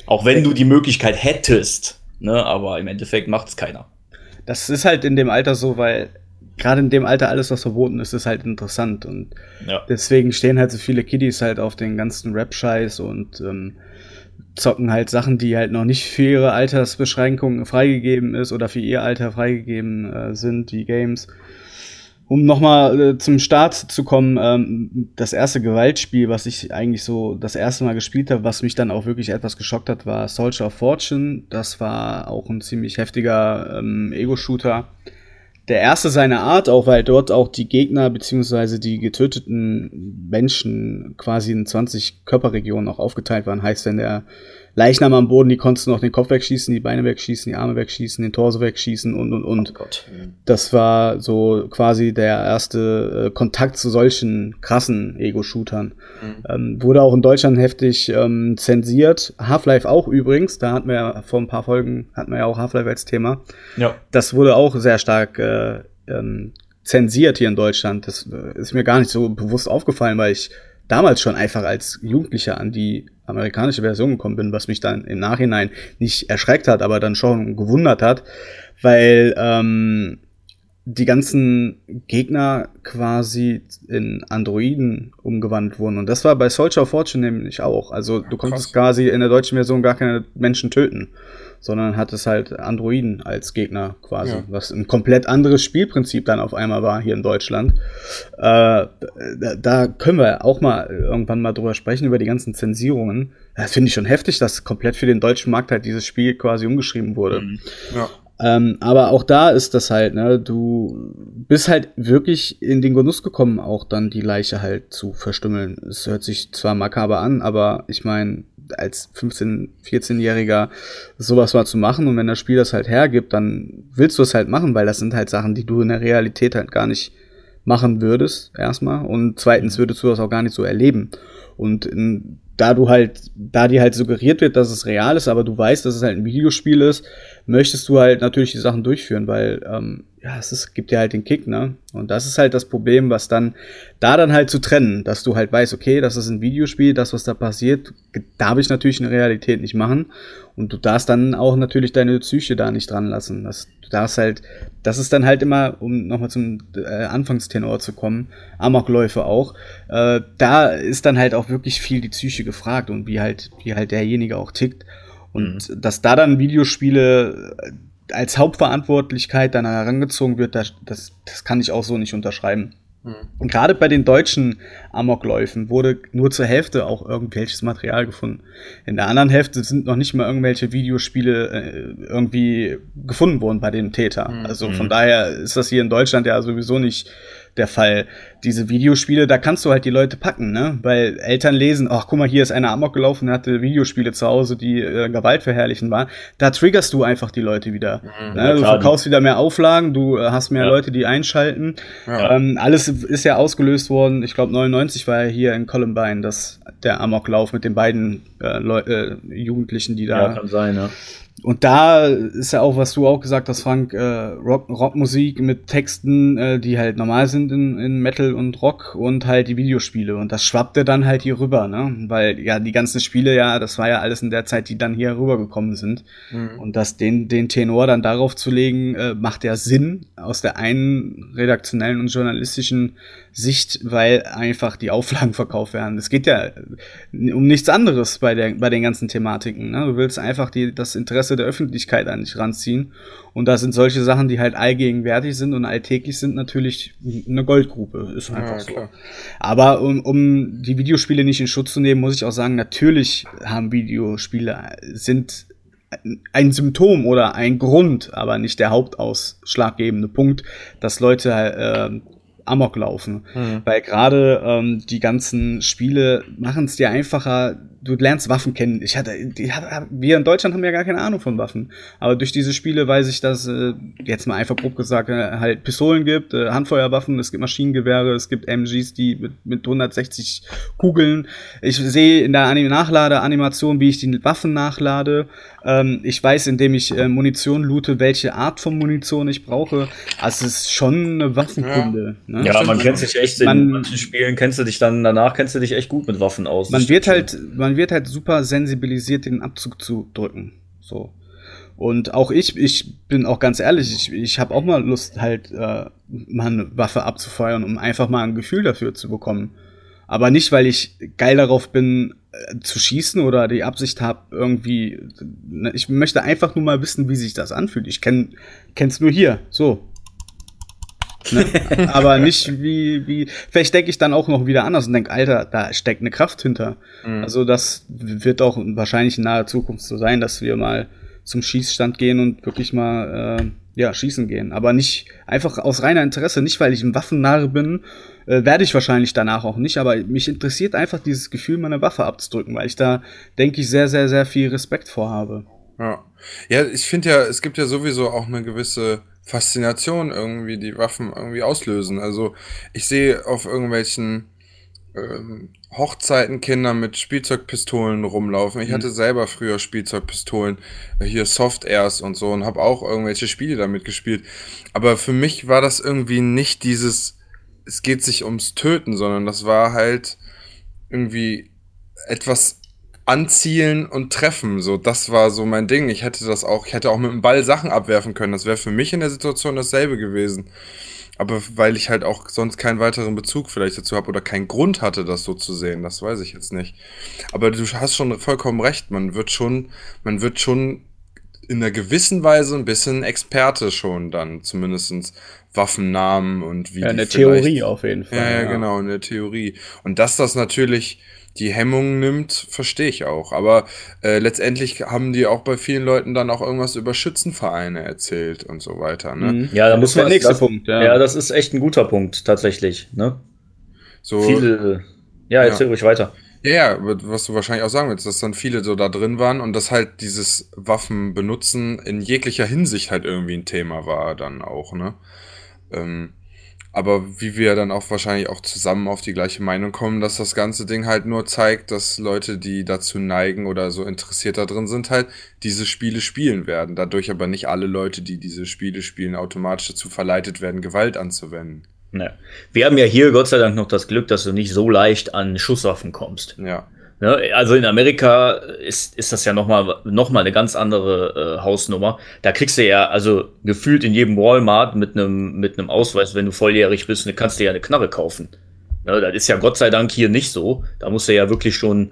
Auch wenn du die Möglichkeit hättest, ne, aber im Endeffekt macht's keiner. Das ist halt in dem Alter so, weil gerade in dem Alter alles, was verboten ist, ist halt interessant. Und ja. deswegen stehen halt so viele Kiddies halt auf den ganzen Rap-Scheiß und ähm, zocken halt Sachen, die halt noch nicht für ihre Altersbeschränkungen freigegeben ist oder für ihr Alter freigegeben äh, sind, die Games. Um nochmal äh, zum Start zu kommen, ähm, das erste Gewaltspiel, was ich eigentlich so das erste Mal gespielt habe, was mich dann auch wirklich etwas geschockt hat, war Soldier of Fortune. Das war auch ein ziemlich heftiger ähm, Ego-Shooter der erste seiner Art, auch weil dort auch die Gegner beziehungsweise die getöteten Menschen quasi in 20 Körperregionen auch aufgeteilt waren. Heißt, wenn der Leichnam am Boden, die konntest du noch den Kopf wegschießen, die Beine wegschießen, die Arme wegschießen, den Torso wegschießen und und und. Oh Gott. Das war so quasi der erste äh, Kontakt zu solchen krassen Ego-Shootern. Mhm. Ähm, wurde auch in Deutschland heftig ähm, zensiert. Half-Life auch übrigens, da hatten wir ja vor ein paar Folgen, hatten wir ja auch Half-Life als Thema. Ja. Das wurde auch sehr stark äh, ähm, zensiert hier in Deutschland. Das äh, ist mir gar nicht so bewusst aufgefallen, weil ich damals schon einfach als Jugendlicher an die amerikanische Version gekommen bin, was mich dann im Nachhinein nicht erschreckt hat, aber dann schon gewundert hat, weil ähm, die ganzen Gegner quasi in Androiden umgewandelt wurden. Und das war bei Soldier of Fortune nämlich auch. Also du konntest quasi in der deutschen Version gar keine Menschen töten sondern hat es halt Androiden als Gegner quasi, ja. was ein komplett anderes Spielprinzip dann auf einmal war hier in Deutschland. Äh, da, da, können wir auch mal irgendwann mal drüber sprechen, über die ganzen Zensierungen. Das finde ich schon heftig, dass komplett für den deutschen Markt halt dieses Spiel quasi umgeschrieben wurde. Mhm. Ja. Ähm, aber auch da ist das halt, ne, du bist halt wirklich in den Genuss gekommen, auch dann die Leiche halt zu verstümmeln. Es hört sich zwar makaber an, aber ich meine, als 15-, 14-Jähriger sowas mal zu machen und wenn das Spiel das halt hergibt, dann willst du es halt machen, weil das sind halt Sachen, die du in der Realität halt gar nicht machen würdest, erstmal. Und zweitens würdest du das auch gar nicht so erleben. Und in, da du halt, da dir halt suggeriert wird, dass es real ist, aber du weißt, dass es halt ein Videospiel ist, möchtest du halt natürlich die Sachen durchführen, weil ähm, ja, es ist, gibt dir halt den Kick, ne? Und das ist halt das Problem, was dann da dann halt zu trennen, dass du halt weißt, okay, das ist ein Videospiel, das, was da passiert, darf ich natürlich in der Realität nicht machen. Und du darfst dann auch natürlich deine Psyche da nicht dran lassen. Das, du darfst halt, das ist dann halt immer, um nochmal zum äh, Anfangstenor zu kommen, Amokläufe auch, äh, da ist dann halt auch wirklich viel die Psyche gefragt und wie halt, wie halt derjenige auch tickt. Und mhm. dass da dann Videospiele äh, als Hauptverantwortlichkeit dann herangezogen wird, das, das, das kann ich auch so nicht unterschreiben. Mhm. Und gerade bei den deutschen Amokläufen wurde nur zur Hälfte auch irgendwelches Material gefunden. In der anderen Hälfte sind noch nicht mal irgendwelche Videospiele äh, irgendwie gefunden worden bei dem Täter. Mhm. Also von daher ist das hier in Deutschland ja sowieso nicht der Fall. Diese Videospiele, da kannst du halt die Leute packen, ne? Weil Eltern lesen, ach guck mal, hier ist einer Amok gelaufen, der hatte Videospiele zu Hause, die äh, gewaltverherrlichen waren. Da triggerst du einfach die Leute wieder. Mhm, ne? Du verkaufst wieder mehr Auflagen, du äh, hast mehr ja. Leute, die einschalten. Ja. Ähm, alles ist ja ausgelöst worden. Ich glaube, 99 war ja hier in Columbine, das der Amoklauf mit den beiden äh, äh, Jugendlichen, die da. Ja, kann sein, ja. Und da ist ja auch, was du auch gesagt hast, Frank, äh, Rock, Rockmusik mit Texten, äh, die halt normal sind in, in Metal und Rock und halt die Videospiele. Und das schwappte dann halt hier rüber, ne? Weil ja die ganzen Spiele ja, das war ja alles in der Zeit, die dann hier rübergekommen sind. Mhm. Und das den, den Tenor dann darauf zu legen, äh, macht ja Sinn aus der einen redaktionellen und journalistischen Sicht, weil einfach die Auflagen verkauft werden. Es geht ja um nichts anderes bei, der, bei den ganzen Thematiken. Ne? Du willst einfach die, das Interesse der Öffentlichkeit an dich ranziehen. Und da sind solche Sachen, die halt allgegenwärtig sind und alltäglich sind, natürlich eine Goldgrube. Ist einfach ja, so. Klar. Aber um, um die Videospiele nicht in Schutz zu nehmen, muss ich auch sagen, natürlich haben Videospiele, sind ein Symptom oder ein Grund, aber nicht der hauptausschlaggebende Punkt, dass Leute äh, Amok laufen. Mhm. Weil gerade ähm, die ganzen Spiele machen es dir einfacher, du lernst Waffen kennen. Ich hatte, die, wir in Deutschland haben ja gar keine Ahnung von Waffen. Aber durch diese Spiele weiß ich, dass äh, jetzt mal einfach grob gesagt äh, halt Pistolen gibt, äh, Handfeuerwaffen, es gibt Maschinengewehre, es gibt MGs, die mit, mit 160 Kugeln. Ich sehe in der Anim Nachlade-Animation, wie ich die Waffen nachlade. Ähm, ich weiß, indem ich äh, Munition loote, welche Art von Munition ich brauche. Also es ist schon eine Waffenkunde. Ja, ne? ja man kennt sich echt man, in manchen Spielen kennst du dich dann danach kennst du dich echt gut mit Waffen aus. Man wird halt, man man wird halt super sensibilisiert, den Abzug zu drücken. So. Und auch ich, ich bin auch ganz ehrlich, ich, ich habe auch mal Lust, halt äh, mal eine Waffe abzufeuern, um einfach mal ein Gefühl dafür zu bekommen. Aber nicht, weil ich geil darauf bin, zu schießen oder die Absicht habe, irgendwie. Ne, ich möchte einfach nur mal wissen, wie sich das anfühlt. Ich kenn, kenn's nur hier. So. Ne? *laughs* Aber nicht wie, wie, vielleicht denke ich dann auch noch wieder anders und denke, Alter, da steckt eine Kraft hinter. Mhm. Also das wird auch wahrscheinlich in naher Zukunft so sein, dass wir mal zum Schießstand gehen und wirklich mal äh, ja, schießen gehen. Aber nicht einfach aus reiner Interesse, nicht weil ich ein Waffennarre bin, äh, werde ich wahrscheinlich danach auch nicht, aber mich interessiert einfach dieses Gefühl, meine Waffe abzudrücken, weil ich da, denke ich, sehr, sehr, sehr viel Respekt vorhabe. Ja. Ja, ich finde ja, es gibt ja sowieso auch eine gewisse Faszination irgendwie, die Waffen irgendwie auslösen. Also ich sehe auf irgendwelchen ähm, Hochzeiten Kinder mit Spielzeugpistolen rumlaufen. Ich mhm. hatte selber früher Spielzeugpistolen, äh, hier Soft Airs und so und habe auch irgendwelche Spiele damit gespielt. Aber für mich war das irgendwie nicht dieses, es geht sich ums Töten, sondern das war halt irgendwie etwas anzielen und treffen. So, das war so mein Ding. Ich hätte das auch, ich hätte auch mit dem Ball Sachen abwerfen können. Das wäre für mich in der Situation dasselbe gewesen. Aber weil ich halt auch sonst keinen weiteren Bezug vielleicht dazu habe oder keinen Grund hatte, das so zu sehen, das weiß ich jetzt nicht. Aber du hast schon vollkommen recht. Man wird schon, man wird schon in einer gewissen Weise ein bisschen Experte schon dann, zumindestens Waffennamen und wie. Ja, in der Theorie auf jeden Fall. Ja, ja, genau, in der Theorie. Und dass das natürlich die Hemmung nimmt, verstehe ich auch. Aber äh, letztendlich haben die auch bei vielen Leuten dann auch irgendwas über Schützenvereine erzählt und so weiter. Ne? Mhm. Ja, da muss man der nächste das, Punkt. Ja. ja. das ist echt ein guter Punkt tatsächlich. Ne? So, viele. Ja, erzähl ja. ruhig weiter. Ja, was du wahrscheinlich auch sagen willst, dass dann viele so da drin waren und dass halt dieses Waffen benutzen in jeglicher Hinsicht halt irgendwie ein Thema war dann auch, ne? Ähm, aber wie wir dann auch wahrscheinlich auch zusammen auf die gleiche Meinung kommen, dass das ganze Ding halt nur zeigt, dass Leute, die dazu neigen oder so interessiert da drin sind, halt diese Spiele spielen werden. Dadurch aber nicht alle Leute, die diese Spiele spielen, automatisch dazu verleitet werden, Gewalt anzuwenden. Ja. Wir haben ja hier Gott sei Dank noch das Glück, dass du nicht so leicht an Schusswaffen kommst. Ja. Ne? Also in Amerika ist, ist das ja nochmal noch mal eine ganz andere äh, Hausnummer. Da kriegst du ja, also gefühlt in jedem Walmart mit einem mit einem Ausweis, wenn du volljährig bist, ne, kannst du ja eine Knarre kaufen. Ne? Das ist ja Gott sei Dank hier nicht so. Da musst du ja wirklich schon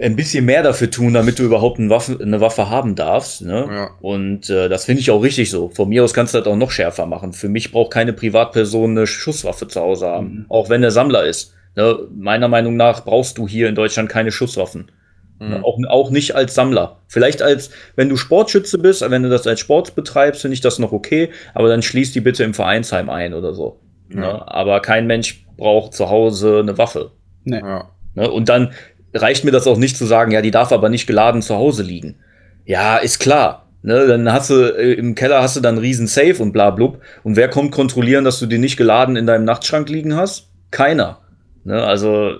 ein bisschen mehr dafür tun, damit du überhaupt eine Waffe, eine Waffe haben darfst. Ne? Ja. Und äh, das finde ich auch richtig so. Von mir aus kannst du das auch noch schärfer machen. Für mich braucht keine Privatperson eine Schusswaffe zu Hause haben, mhm. auch wenn er Sammler ist. Ne? Meiner Meinung nach brauchst du hier in Deutschland keine Schusswaffen. Mhm. Auch, auch nicht als Sammler. Vielleicht als, wenn du Sportschütze bist, wenn du das als Sport betreibst, finde ich das noch okay, aber dann schließ die bitte im Vereinsheim ein oder so. Ja. Ne? Aber kein Mensch braucht zu Hause eine Waffe. Nee. Ja. Ne? Und dann reicht mir das auch nicht zu sagen, ja, die darf aber nicht geladen zu Hause liegen. Ja, ist klar. Ne, dann hast du äh, im Keller hast du dann einen riesen Safe und bla blub. Und wer kommt kontrollieren, dass du die nicht geladen in deinem Nachtschrank liegen hast? Keiner. Ne, also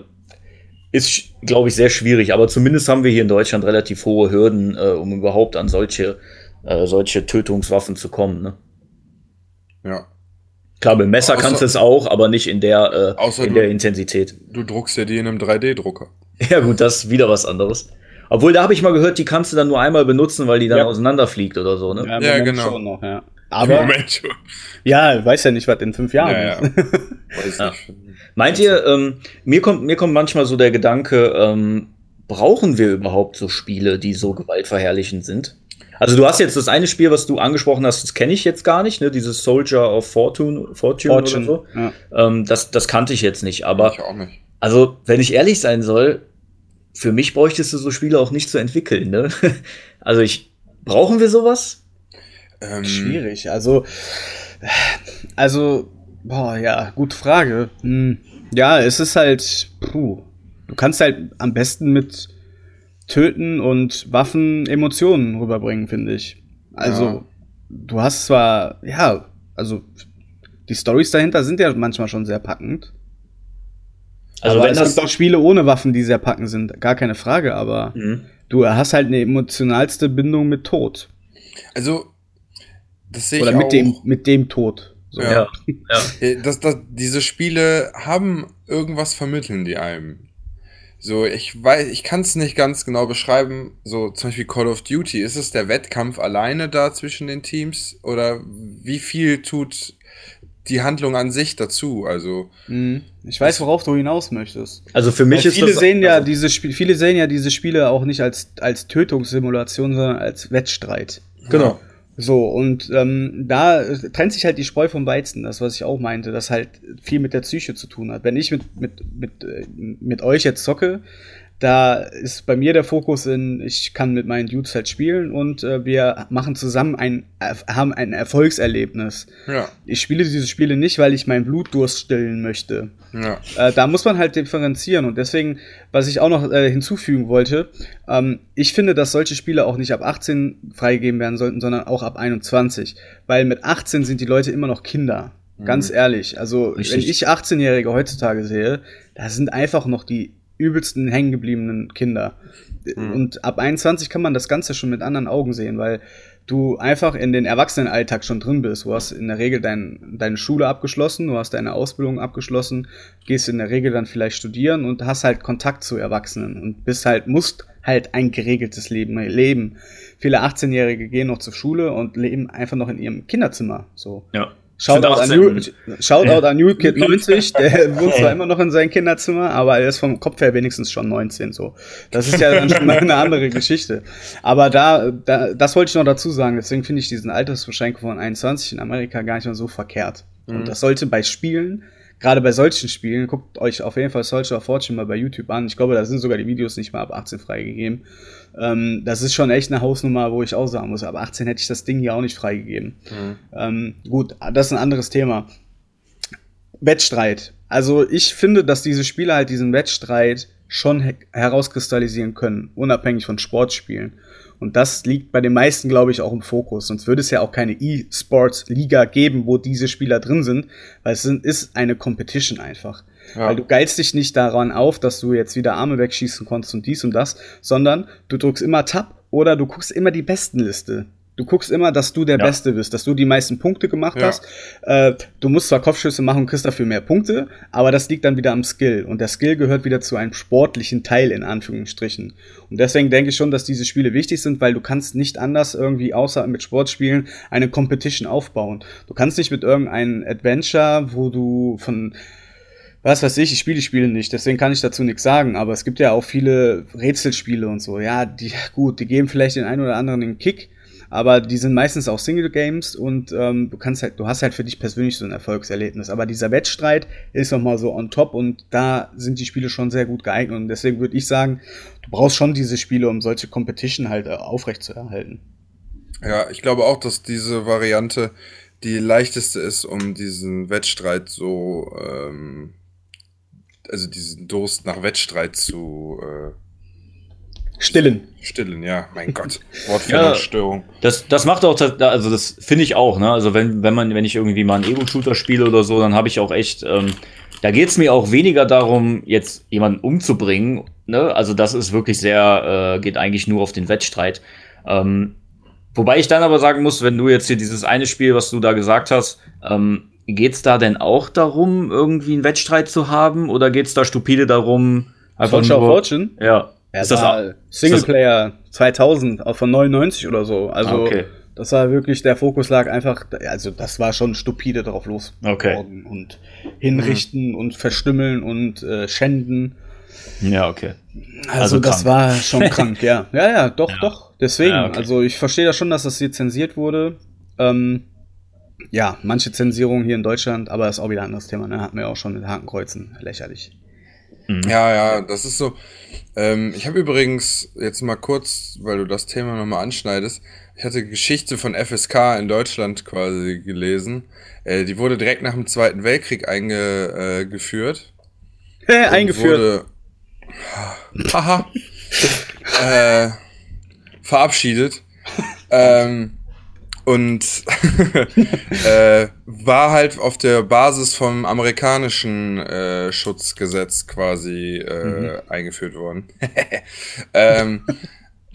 ist, glaube ich, sehr schwierig. Aber zumindest haben wir hier in Deutschland relativ hohe Hürden, äh, um überhaupt an solche, äh, solche Tötungswaffen zu kommen. Ne? Ja. Klar, mit Messer außer, kannst du es auch, aber nicht in der, äh, in der Intensität. Du druckst ja die in einem 3D-Drucker. *laughs* Ja, gut, das ist wieder was anderes. Obwohl, da habe ich mal gehört, die kannst du dann nur einmal benutzen, weil die dann ja. auseinanderfliegt oder so, ne? Ja, ja genau. Noch, ja. Aber, Moment schon. ja, weiß ja nicht, was in fünf Jahren ja, ist. Weiß ja. Meint ihr, ähm, mir kommt, mir kommt manchmal so der Gedanke, ähm, brauchen wir überhaupt so Spiele, die so gewaltverherrlichend sind? Also du hast jetzt das eine Spiel, was du angesprochen hast, das kenne ich jetzt gar nicht, ne? Dieses Soldier of Fortune, Fortune, Fortune oder so. Ja. Ähm, das, das kannte ich jetzt nicht, aber ich auch nicht. Also, wenn ich ehrlich sein soll, für mich bräuchtest du so Spiele auch nicht zu entwickeln. Ne? *laughs* Also ich brauchen wir sowas? Ähm. Schwierig. Also also boah ja gute Frage. Hm. Ja, es ist halt puh. Du kannst halt am besten mit Töten und Waffen Emotionen rüberbringen, finde ich. Also ja. du hast zwar ja also die Stories dahinter sind ja manchmal schon sehr packend. Also aber wenn es gibt auch Spiele ohne Waffen, die sehr packen sind, gar keine Frage, aber mhm. du hast halt eine emotionalste Bindung mit Tod. Also, das sehe ich Oder mit auch. dem, mit dem Tod. So. Ja. ja. Das, das, diese Spiele haben irgendwas vermitteln die einem. So, ich weiß, ich kann es nicht ganz genau beschreiben. So, zum Beispiel Call of Duty, ist es der Wettkampf alleine da zwischen den Teams? Oder wie viel tut die Handlung an sich dazu. Also mhm. ich weiß, worauf du hinaus möchtest. Also für mich Weil ist viele das, sehen ja also diese Spiele, viele sehen ja diese Spiele auch nicht als als Tötungssimulation, sondern als Wettstreit. Genau. So, und ähm, da trennt sich halt die Spreu vom Weizen, das, was ich auch meinte, das halt viel mit der Psyche zu tun hat. Wenn ich mit, mit, mit, äh, mit euch jetzt zocke, da ist bei mir der Fokus in, ich kann mit meinen Dudes halt spielen und äh, wir machen zusammen ein, haben ein Erfolgserlebnis. Ja. Ich spiele diese Spiele nicht, weil ich meinen Blutdurst stillen möchte. Ja. Äh, da muss man halt differenzieren und deswegen, was ich auch noch äh, hinzufügen wollte, ähm, ich finde, dass solche Spiele auch nicht ab 18 freigegeben werden sollten, sondern auch ab 21. Weil mit 18 sind die Leute immer noch Kinder. Ganz mhm. ehrlich. Also, Richtig. wenn ich 18-Jährige heutzutage sehe, da sind einfach noch die übelsten hängengebliebenen Kinder. Mhm. Und ab 21 kann man das Ganze schon mit anderen Augen sehen, weil du einfach in den Erwachsenenalltag schon drin bist. Du hast in der Regel dein, deine Schule abgeschlossen, du hast deine Ausbildung abgeschlossen, gehst in der Regel dann vielleicht studieren und hast halt Kontakt zu Erwachsenen und bist halt, musst halt ein geregeltes Leben leben. Viele 18-Jährige gehen noch zur Schule und leben einfach noch in ihrem Kinderzimmer. So. Ja. Shoutout an, New, Shoutout an New Kid *laughs* 90, der wohnt zwar immer noch in seinem Kinderzimmer, aber er ist vom Kopf her wenigstens schon 19 so. Das ist ja dann schon mal eine andere *laughs* Geschichte. Aber da, da das wollte ich noch dazu sagen, deswegen finde ich diesen Altersbeschränkung von 21 in Amerika gar nicht mehr so verkehrt. Mhm. Und das sollte bei Spielen gerade bei solchen Spielen, guckt euch auf jeden Fall Soldier of Fortune mal bei YouTube an. Ich glaube, da sind sogar die Videos nicht mal ab 18 freigegeben. Ähm, das ist schon echt eine Hausnummer, wo ich auch sagen muss, ab 18 hätte ich das Ding hier auch nicht freigegeben. Mhm. Ähm, gut, das ist ein anderes Thema. Wettstreit. Also ich finde, dass diese Spiele halt diesen Wettstreit schon herauskristallisieren können, unabhängig von Sportspielen. Und das liegt bei den meisten, glaube ich, auch im Fokus. Sonst würde es ja auch keine E-Sports-Liga geben, wo diese Spieler drin sind, weil es ist eine Competition einfach. Ja. Weil du geilst dich nicht daran auf, dass du jetzt wieder Arme wegschießen konntest und dies und das, sondern du drückst immer Tab oder du guckst immer die Bestenliste. Du guckst immer, dass du der ja. Beste bist, dass du die meisten Punkte gemacht ja. hast. Äh, du musst zwar Kopfschüsse machen und kriegst dafür mehr Punkte, aber das liegt dann wieder am Skill. Und der Skill gehört wieder zu einem sportlichen Teil, in Anführungsstrichen. Und deswegen denke ich schon, dass diese Spiele wichtig sind, weil du kannst nicht anders irgendwie, außer mit Sportspielen, eine Competition aufbauen. Du kannst nicht mit irgendeinem Adventure, wo du von was weiß ich, ich spiele die Spiele nicht, deswegen kann ich dazu nichts sagen, aber es gibt ja auch viele Rätselspiele und so. Ja, die, gut, die geben vielleicht den einen oder anderen den Kick, aber die sind meistens auch Single Games und ähm, du kannst halt, du hast halt für dich persönlich so ein Erfolgserlebnis. Aber dieser Wettstreit ist nochmal so on top und da sind die Spiele schon sehr gut geeignet und deswegen würde ich sagen, du brauchst schon diese Spiele, um solche Competition halt äh, aufrechtzuerhalten. Ja, ich glaube auch, dass diese Variante die leichteste ist, um diesen Wettstreit so, ähm, also diesen Durst nach Wettstreit zu äh, Stillen. Stillen, ja, mein *laughs* Gott. Wortfindungsstörung. Ja, das, das macht auch, also das finde ich auch, ne? Also wenn, wenn man, wenn ich irgendwie mal einen Ego-Shooter spiele oder so, dann habe ich auch echt, ähm, da geht's mir auch weniger darum, jetzt jemanden umzubringen, ne? Also das ist wirklich sehr, äh, geht eigentlich nur auf den Wettstreit. Ähm, wobei ich dann aber sagen muss, wenn du jetzt hier dieses eine Spiel, was du da gesagt hast, ähm, geht's da denn auch darum, irgendwie einen Wettstreit zu haben? Oder geht's da stupide darum, einfach Fortune nur, Fortune? Ja. Ja, ist das war Singleplayer 2000 von 99 oder so. Also ah, okay. das war wirklich der Fokus lag einfach, also das war schon stupide drauf los okay. und hinrichten mhm. und verstümmeln und äh, schänden. Ja, okay. Also, also das war schon *laughs* krank, ja. Ja, ja, doch, ja. doch. Deswegen, ja, okay. also ich verstehe das schon, dass das hier zensiert wurde. Ähm, ja, manche Zensierung hier in Deutschland, aber das ist auch wieder ein anderes Thema, ne? Hatten wir auch schon mit Hakenkreuzen. Lächerlich. Mhm. Ja, ja, das ist so. Ähm, ich habe übrigens jetzt mal kurz, weil du das Thema nochmal anschneidest, ich hatte Geschichte von FSK in Deutschland quasi gelesen. Äh, die wurde direkt nach dem Zweiten Weltkrieg eingeführt. Äh, eingeführt. Wurde, haha. *laughs* äh, verabschiedet. ähm, und *laughs* äh, war halt auf der Basis vom amerikanischen äh, Schutzgesetz quasi äh, mhm. eingeführt worden. *laughs* ähm,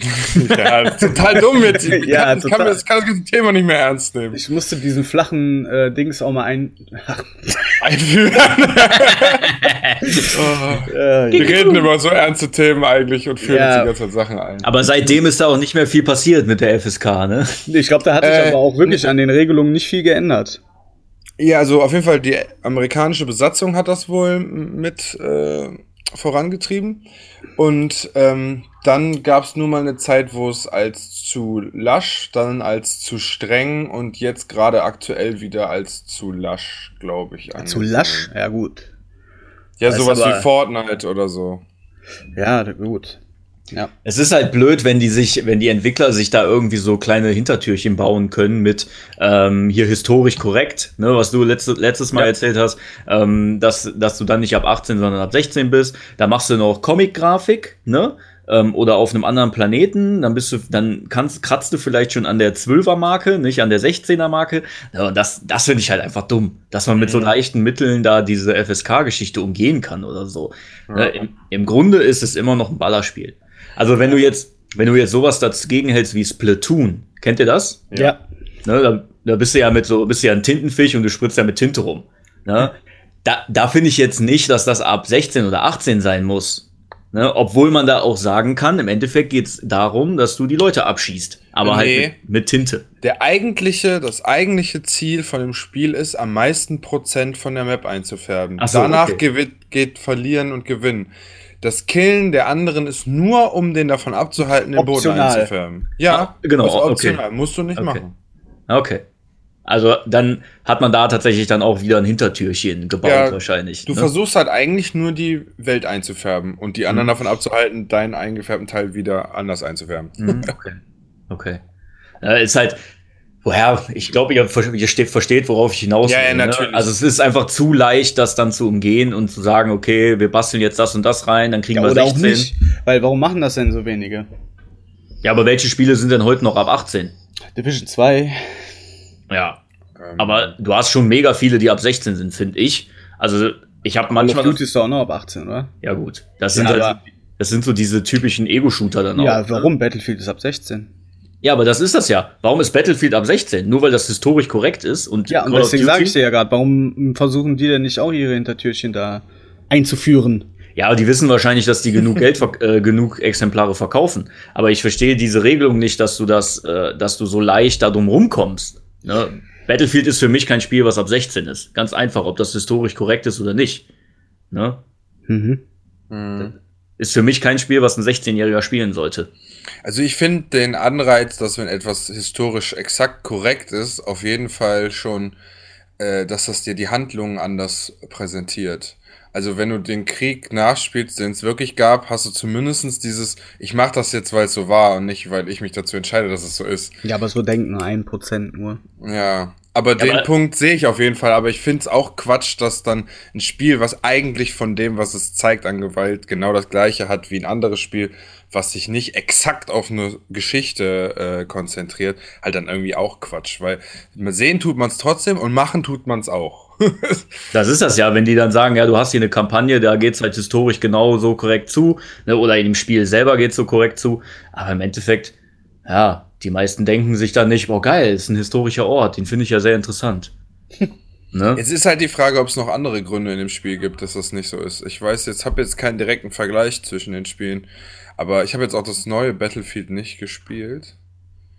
*laughs* ja, total dumm jetzt. *laughs* Ich ja, kann, total. Kann, das kann das Thema nicht mehr ernst nehmen. Ich musste diesen flachen äh, Dings auch mal ein einführen. *laughs* oh. äh, wir reden über so ernste Themen eigentlich und führen ja. uns die ganze Sachen ein. Aber seitdem ist da auch nicht mehr viel passiert mit der FSK, ne? Ich glaube, da hat sich äh, aber auch wirklich an den Regelungen nicht viel geändert. Ja, also auf jeden Fall die amerikanische Besatzung hat das wohl mit äh, vorangetrieben. Und ähm, dann gab es nur mal eine Zeit, wo es als zu lasch, dann als zu streng und jetzt gerade aktuell wieder als zu lasch, glaube ich. Zu lasch? Ja, gut. Ja, das sowas wie Fortnite oder so. Ja, gut. Ja. Es ist halt blöd, wenn die sich, wenn die Entwickler sich da irgendwie so kleine Hintertürchen bauen können mit ähm, hier historisch korrekt, ne, was du letzte, letztes Mal ja. erzählt hast, ähm, dass, dass du dann nicht ab 18, sondern ab 16 bist. Da machst du noch Comic-Grafik, ne? Ähm, oder auf einem anderen Planeten, dann bist du, dann kannst, kratzt du vielleicht schon an der 12er Marke, nicht an der 16er Marke. Das, das finde ich halt einfach dumm, dass man mit so leichten Mitteln da diese FSK-Geschichte umgehen kann oder so. Ja. Ne, im, Im Grunde ist es immer noch ein Ballerspiel. Also wenn du jetzt, wenn du jetzt sowas dagegen hältst wie Splatoon, kennt ihr das? Ja. Ne, da, da bist du ja mit so, bist du ja ein Tintenfisch und du spritzt ja mit Tinte rum. Ne? Da, da finde ich jetzt nicht, dass das ab 16 oder 18 sein muss. Ne? Obwohl man da auch sagen kann, im Endeffekt geht es darum, dass du die Leute abschießt. Aber halt nee, halt mit, mit, Tinte. Der eigentliche, das eigentliche Ziel von dem Spiel ist, am meisten Prozent von der Map einzufärben. So, Danach okay. geht, geht Verlieren und Gewinnen. Das Killen der anderen ist nur, um den davon abzuhalten, den optional. Boden einzufärben. Ja, ah, genau. optional. Okay. Musst du nicht okay. machen. Okay. Also dann hat man da tatsächlich dann auch wieder ein Hintertürchen gebaut ja, wahrscheinlich. Du ne? versuchst halt eigentlich nur die Welt einzufärben und die anderen mhm. davon abzuhalten, deinen eingefärbten Teil wieder anders einzufärben. Mhm, okay. *laughs* Okay. Äh, ist halt, woher, ich glaube, ihr, ihr steht, versteht, worauf ich hinaus will. Ja, ja, ne? natürlich. Ne? Also es ist einfach zu leicht, das dann zu umgehen und zu sagen, okay, wir basteln jetzt das und das rein, dann kriegen ja, wir 16. Auch nicht, weil warum machen das denn so wenige? Ja, aber welche Spiele sind denn heute noch ab 18? Division 2. Ja. Ähm, aber du hast schon mega viele, die ab 16 sind, finde ich. Also ich habe manchmal. Call of ist doch auch noch ab 18, oder? Ja, gut. Das sind, ja, halt, das sind so diese typischen Ego-Shooter dann auch. Ja, warum? Battlefield ist ab 16. Ja, aber das ist das ja. Warum ist Battlefield ab 16? Nur weil das historisch korrekt ist und Ja, und deswegen sage ich dir ja gerade, warum versuchen die denn nicht auch ihre Hintertürchen da einzuführen? Ja, die wissen wahrscheinlich, dass die genug Geld, äh, genug Exemplare verkaufen. Aber ich verstehe diese Regelung nicht, dass du das, äh, dass du so leicht da drum rumkommst. Ne? Battlefield ist für mich kein Spiel, was ab 16 ist. Ganz einfach, ob das historisch korrekt ist oder nicht. Ne? Mhm. Ist für mich kein Spiel, was ein 16-Jähriger spielen sollte. Also ich finde den Anreiz, dass wenn etwas historisch exakt korrekt ist, auf jeden Fall schon, äh, dass das dir die Handlungen anders präsentiert. Also wenn du den Krieg nachspielst, den es wirklich gab, hast du zumindestens dieses, ich mache das jetzt, weil es so war und nicht, weil ich mich dazu entscheide, dass es so ist. Ja, aber so denken ein Prozent nur. Ja, aber ja, den aber Punkt sehe ich auf jeden Fall. Aber ich finde es auch Quatsch, dass dann ein Spiel, was eigentlich von dem, was es zeigt an Gewalt, genau das gleiche hat wie ein anderes Spiel, was sich nicht exakt auf eine Geschichte äh, konzentriert, halt dann irgendwie auch Quatsch. Weil sehen tut man es trotzdem und machen tut man es auch. *laughs* das ist das ja, wenn die dann sagen, ja, du hast hier eine Kampagne, da geht es halt historisch genau so korrekt zu, ne, oder in dem Spiel selber geht es so korrekt zu, aber im Endeffekt, ja, die meisten denken sich dann nicht, boah, geil, ist ein historischer Ort, den finde ich ja sehr interessant. *laughs* ne? Es ist halt die Frage, ob es noch andere Gründe in dem Spiel gibt, dass das nicht so ist. Ich weiß jetzt, habe jetzt keinen direkten Vergleich zwischen den Spielen, aber ich habe jetzt auch das neue Battlefield nicht gespielt.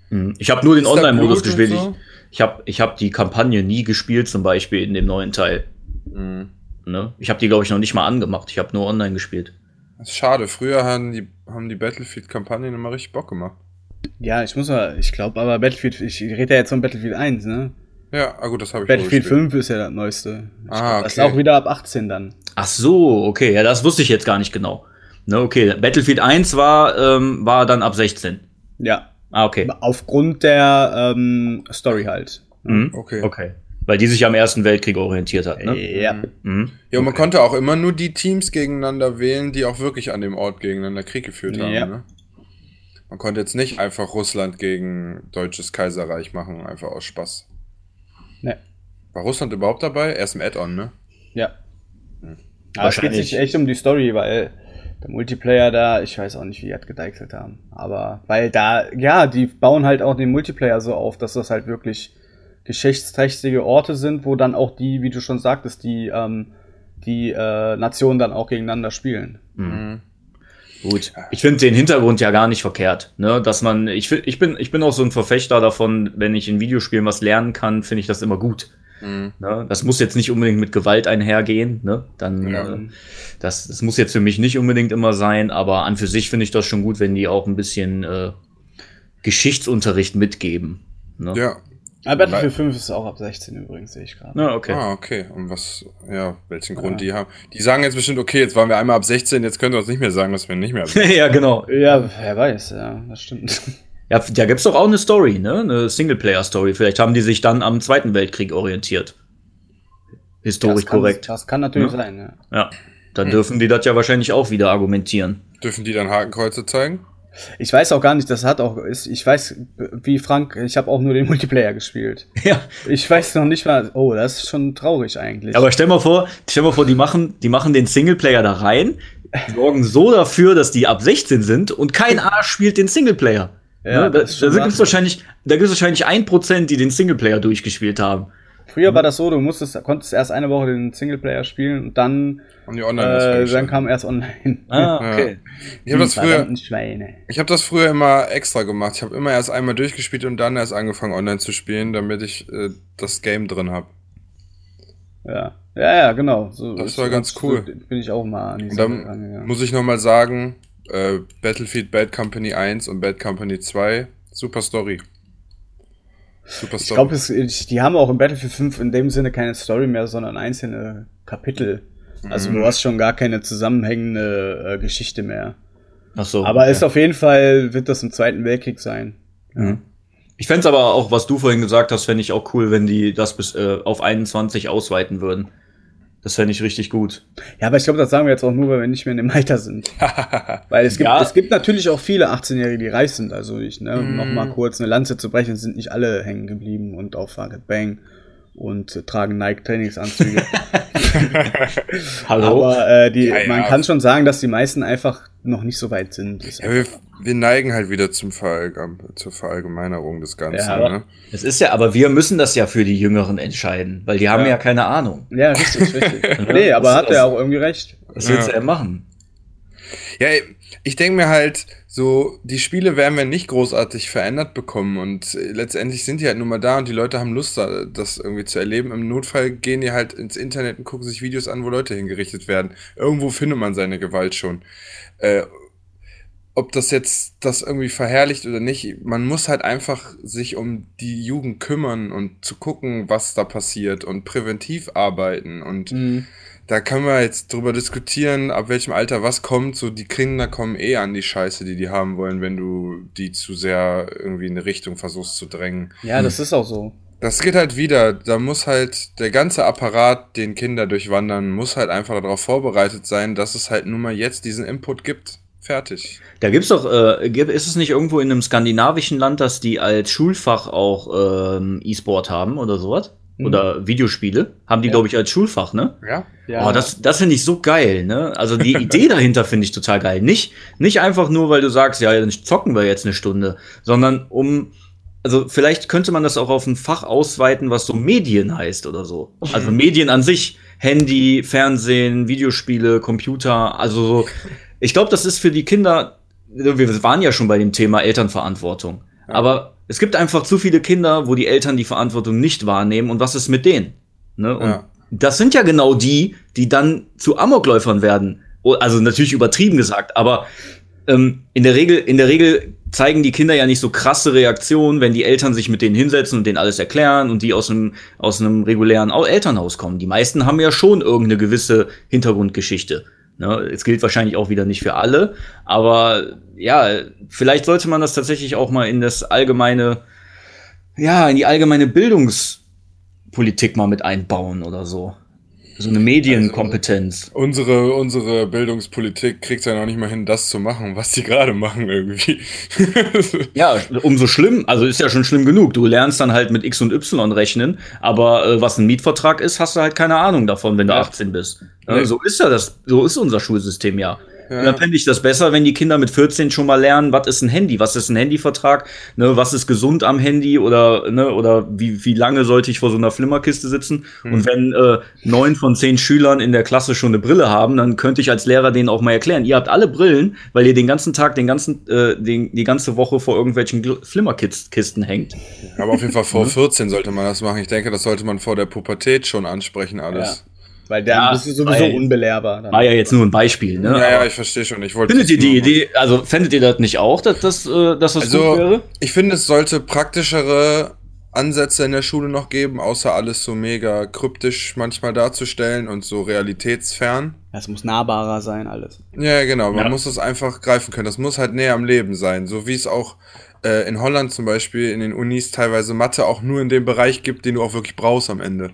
Hm, ich habe nur den Online-Modus gespielt. So? Ich habe ich hab die Kampagne nie gespielt, zum Beispiel in dem neuen Teil. Mhm. Ne? Ich habe die, glaube ich, noch nicht mal angemacht. Ich habe nur online gespielt. Das ist schade. Früher haben die, haben die Battlefield-Kampagnen immer richtig Bock gemacht. Ja, ich muss mal, ich glaube aber Battlefield, ich rede ja jetzt von Battlefield 1, ne? Ja, ah gut, das habe ich Battlefield 5 ist ja das neueste. ah, okay. Das ist auch wieder ab 18 dann. Ach so, okay, ja, das wusste ich jetzt gar nicht genau. Ne, okay, Battlefield 1 war, ähm, war dann ab 16. Ja. Ah, okay. Aufgrund der ähm, Story halt. Mhm. Okay. Okay. Weil die sich am Ersten Weltkrieg orientiert hat, ne? Ja. Mhm. Ja, und man konnte auch immer nur die Teams gegeneinander wählen, die auch wirklich an dem Ort gegeneinander Krieg geführt haben, ja. ne? Man konnte jetzt nicht einfach Russland gegen Deutsches Kaiserreich machen, einfach aus Spaß. Ne. War Russland überhaupt dabei? Erst im Add-on, ne? Ja. Hm. Aber es geht sich echt um die Story, weil der Multiplayer da, ich weiß auch nicht, wie die das gedeichselt haben. Aber weil da, ja, die bauen halt auch den Multiplayer so auf, dass das halt wirklich geschichtsträchtige Orte sind, wo dann auch die, wie du schon sagtest, die, ähm, die äh, Nationen dann auch gegeneinander spielen. Mhm. Gut. Ich finde den Hintergrund ja gar nicht verkehrt, ne? Dass man, ich, ich bin, ich bin auch so ein Verfechter davon, wenn ich in Videospielen was lernen kann, finde ich das immer gut. Mhm. Ne? Das muss jetzt nicht unbedingt mit Gewalt einhergehen. Ne? Dann, ja. äh, das, das muss jetzt für mich nicht unbedingt immer sein, aber an für sich finde ich das schon gut, wenn die auch ein bisschen äh, Geschichtsunterricht mitgeben. Ne? Ja. Aber Battlefield 5 ist auch ab 16 übrigens, sehe ich gerade. Ah, okay. Ah, okay. Und was, ja, welchen Grund ja. die haben. Die sagen jetzt bestimmt, okay, jetzt waren wir einmal ab 16, jetzt können wir uns nicht mehr sagen, dass wir nicht mehr ab 16 *laughs* Ja, genau. Ja, wer weiß, ja, das stimmt. *laughs* Ja, da gibt's doch auch eine Story, ne? Eine Singleplayer-Story. Vielleicht haben die sich dann am Zweiten Weltkrieg orientiert. Historisch das kann, korrekt. Das kann natürlich ja. sein, ja. Ja. Dann hm. dürfen die das ja wahrscheinlich auch wieder argumentieren. Dürfen die dann Hakenkreuze zeigen? Ich weiß auch gar nicht, das hat auch, ist, ich weiß, wie Frank, ich habe auch nur den Multiplayer gespielt. *laughs* Ja. Ich weiß noch nicht mal, oh, das ist schon traurig eigentlich. Aber stell mal vor, stell mal vor, die machen, die machen den Singleplayer da rein, sorgen so dafür, dass die ab 16 sind und kein Arsch spielt den Singleplayer. Ja, ne? da, da gibt es wahrscheinlich, da gibt es wahrscheinlich ein Prozent, die den Singleplayer durchgespielt haben. Früher war das so, du musstest, konntest erst eine Woche den Singleplayer spielen und dann, und die Online äh, dann kam erst online. Ah, okay. Ja. Ich habe das früher, ich habe das früher immer extra gemacht. Ich habe immer erst einmal durchgespielt und dann erst angefangen online zu spielen, damit ich äh, das Game drin habe. Ja, ja, ja, genau. So, das war ganz cool. Bin ich auch mal an die Und dann ja. muss ich noch mal sagen, äh, Battlefield Bad Company 1 und Bad Company 2, super Story. Super Story. Ich glaube, die haben auch in Battlefield 5 in dem Sinne keine Story mehr, sondern einzelne Kapitel. Also mhm. du hast schon gar keine zusammenhängende äh, Geschichte mehr. Ach so. Aber okay. ist auf jeden Fall, wird das im Zweiten Weltkrieg sein. Mhm. Ich fände es aber auch, was du vorhin gesagt hast, fände ich auch cool, wenn die das bis äh, auf 21 ausweiten würden. Das fände ich richtig gut. Ja, aber ich glaube, das sagen wir jetzt auch nur, weil wir nicht mehr in dem Alter sind. *laughs* weil es gibt, ja. es gibt natürlich auch viele 18-Jährige, die reich sind. Also ich, ne, um mm. noch mal kurz eine Lanze zu brechen, sind nicht alle hängen geblieben und auf Fuck Bang und äh, tragen Nike-Trainingsanzüge. *laughs* Hallo? Aber äh, die, ja, ja. man kann schon sagen, dass die meisten einfach noch nicht so weit sind. Ja, wir, wir, neigen halt wieder zum Verallgem zur Verallgemeinerung des Ganzen. Ja, ne? Es ist ja, aber wir müssen das ja für die Jüngeren entscheiden, weil die haben ja, keine Ahnung. Ja, richtig, richtig. *laughs* nee, aber hat er auch irgendwie recht. Was willst du ja machen? Ja, ich denke mir halt, so, die Spiele werden wir nicht großartig verändert bekommen und äh, letztendlich sind die halt nun mal da und die Leute haben Lust, das irgendwie zu erleben. Im Notfall gehen die halt ins Internet und gucken sich Videos an, wo Leute hingerichtet werden. Irgendwo findet man seine Gewalt schon. Äh, ob das jetzt das irgendwie verherrlicht oder nicht, man muss halt einfach sich um die Jugend kümmern und zu gucken, was da passiert und präventiv arbeiten und mhm da können wir jetzt drüber diskutieren, ab welchem Alter was kommt. So, die Kinder kommen eh an die Scheiße, die die haben wollen, wenn du die zu sehr irgendwie in eine Richtung versuchst zu drängen. Ja, das ist auch so. Das geht halt wieder. Da muss halt der ganze Apparat, den Kinder durchwandern, muss halt einfach darauf vorbereitet sein, dass es halt nun mal jetzt diesen Input gibt. Fertig. Da gibt's doch, äh, ist es nicht irgendwo in einem skandinavischen Land, dass die als Schulfach auch ähm, E-Sport haben oder sowas? Mhm. oder Videospiele, haben die, ja. glaube ich, als Schulfach, ne? Ja. ja. Oh, das, das finde ich so geil, ne? Also die *laughs* Idee dahinter finde ich total geil. Nicht, nicht einfach nur, weil du sagst, ja, dann zocken wir jetzt eine Stunde, sondern um, also vielleicht könnte man das auch auf ein Fach ausweiten, was so Medien heißt oder so. Also *laughs* Medien an sich, Handy, Fernsehen, Videospiele, Computer, also so. Ich glaube, das ist für die Kinder, wir waren ja schon bei dem Thema Elternverantwortung. Aber es gibt einfach zu viele Kinder, wo die Eltern die Verantwortung nicht wahrnehmen und was ist mit denen? Ne? Und ja. das sind ja genau die, die dann zu Amokläufern werden. Also natürlich übertrieben gesagt, aber ähm, in der Regel, in der Regel zeigen die Kinder ja nicht so krasse Reaktionen, wenn die Eltern sich mit denen hinsetzen und denen alles erklären und die aus einem, aus einem regulären Elternhaus kommen. Die meisten haben ja schon irgendeine gewisse Hintergrundgeschichte. Ne? Es gilt wahrscheinlich auch wieder nicht für alle, aber ja, vielleicht sollte man das tatsächlich auch mal in das allgemeine, ja, in die allgemeine Bildungspolitik mal mit einbauen oder so. So eine Medienkompetenz. Also unsere, unsere Bildungspolitik kriegt ja noch nicht mal hin, das zu machen, was die gerade machen irgendwie. *laughs* ja, umso schlimm. Also ist ja schon schlimm genug. Du lernst dann halt mit X und Y rechnen, aber äh, was ein Mietvertrag ist, hast du halt keine Ahnung davon, wenn du ja. 18 bist. Ja, So ist ja das, so ist unser Schulsystem ja. Ja. Dann fände ich das besser, wenn die Kinder mit 14 schon mal lernen, was ist ein Handy, was ist ein Handyvertrag, ne, was ist gesund am Handy oder, ne, oder wie, wie lange sollte ich vor so einer Flimmerkiste sitzen. Mhm. Und wenn äh, neun von zehn Schülern in der Klasse schon eine Brille haben, dann könnte ich als Lehrer denen auch mal erklären, ihr habt alle Brillen, weil ihr den ganzen Tag, den ganzen, äh, den, die ganze Woche vor irgendwelchen Flimmerkisten hängt. Aber auf jeden Fall vor 14 sollte man das machen. Ich denke, das sollte man vor der Pubertät schon ansprechen, alles. Ja. Weil der ja, ist sowieso unbelehrbar. Dann. War ja jetzt nur ein Beispiel, ne? Ja, ja, ich verstehe schon. Ich findet ihr die Idee, also fändet ihr das nicht auch, dass das, äh, dass das also, gut wäre? Ich finde, es sollte praktischere Ansätze in der Schule noch geben, außer alles so mega kryptisch manchmal darzustellen und so realitätsfern. Es muss nahbarer sein, alles. Ja, genau. Man ja. muss es einfach greifen können. Das muss halt näher am Leben sein. So wie es auch äh, in Holland zum Beispiel in den Unis teilweise Mathe auch nur in dem Bereich gibt, den du auch wirklich brauchst am Ende.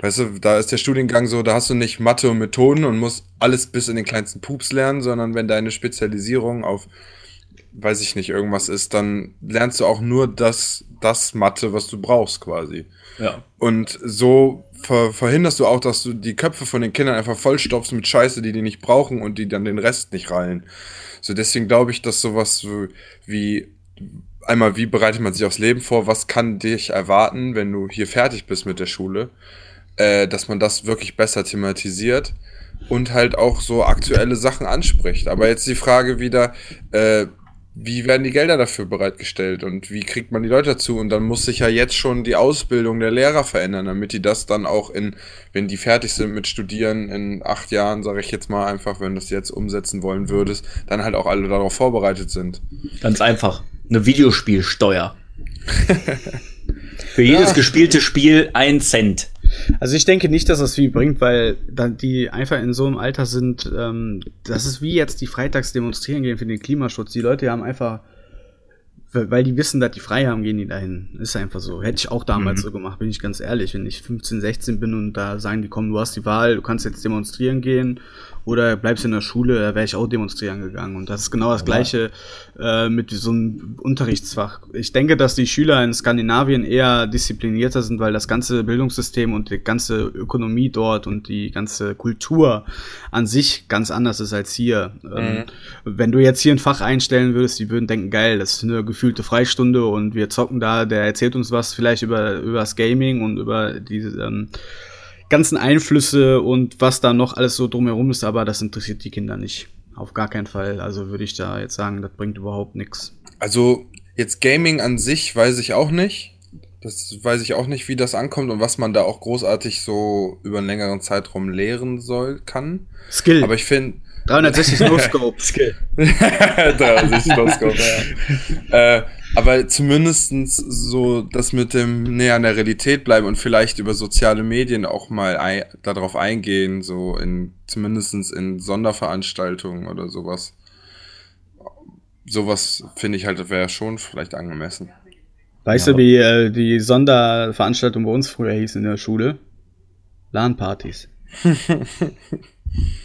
Weißt du, da ist der Studiengang so, da hast du nicht Mathe und Methoden und musst alles bis in den kleinsten Pups lernen, sondern wenn deine Spezialisierung auf, weiß ich nicht, irgendwas ist, dann lernst du auch nur das, das Mathe, was du brauchst quasi. Ja. Und so ver verhinderst du auch, dass du die Köpfe von den Kindern einfach vollstopfst mit Scheiße, die die nicht brauchen und die dann den Rest nicht rallen. So deswegen glaube ich, dass sowas wie einmal, wie bereitet man sich aufs Leben vor, was kann dich erwarten, wenn du hier fertig bist mit der Schule äh, dass man das wirklich besser thematisiert und halt auch so aktuelle Sachen anspricht. Aber jetzt die Frage wieder, äh, wie werden die Gelder dafür bereitgestellt und wie kriegt man die Leute dazu? Und dann muss sich ja jetzt schon die Ausbildung der Lehrer verändern, damit die das dann auch in, wenn die fertig sind mit Studieren in acht Jahren, sage ich jetzt mal einfach, wenn du das jetzt umsetzen wollen würdest, dann halt auch alle darauf vorbereitet sind. Ganz einfach. Eine Videospielsteuer. *laughs* Für jedes ja. gespielte Spiel ein Cent. Also ich denke nicht, dass das viel bringt, weil dann die einfach in so einem Alter sind, ähm, das ist wie jetzt die Freitags demonstrieren gehen für den Klimaschutz. Die Leute haben einfach weil die wissen, dass die frei haben, gehen die dahin. Ist einfach so. Hätte ich auch damals mhm. so gemacht, bin ich ganz ehrlich. Wenn ich 15, 16 bin und da sagen die, komm, du hast die Wahl, du kannst jetzt demonstrieren gehen oder bleibst in der Schule, da wäre ich auch demonstrieren gegangen. Und das ist genau das Gleiche äh, mit so einem Unterrichtsfach. Ich denke, dass die Schüler in Skandinavien eher disziplinierter sind, weil das ganze Bildungssystem und die ganze Ökonomie dort und die ganze Kultur an sich ganz anders ist als hier. Ähm, mhm. Wenn du jetzt hier ein Fach einstellen würdest, die würden denken, geil, das ist eine gefühlte Freistunde und wir zocken da, der erzählt uns was vielleicht über, über das Gaming und über diese ähm, ganzen Einflüsse und was da noch alles so drumherum ist, aber das interessiert die Kinder nicht. Auf gar keinen Fall. Also würde ich da jetzt sagen, das bringt überhaupt nichts. Also jetzt Gaming an sich weiß ich auch nicht. Das weiß ich auch nicht, wie das ankommt und was man da auch großartig so über einen längeren Zeitraum lehren soll, kann. Skill. Aber ich finde, 360 No-Scope. Skill. *laughs* 360 No-Scope, ja. *laughs* äh, aber zumindestens so das mit dem näher an der Realität bleiben und vielleicht über soziale Medien auch mal ein, darauf eingehen, so in zumindestens in Sonderveranstaltungen oder sowas. Sowas finde ich halt, wäre schon vielleicht angemessen. Weißt ja. du, wie äh, die Sonderveranstaltung bei uns früher hieß in der Schule? LAN-Partys. *laughs*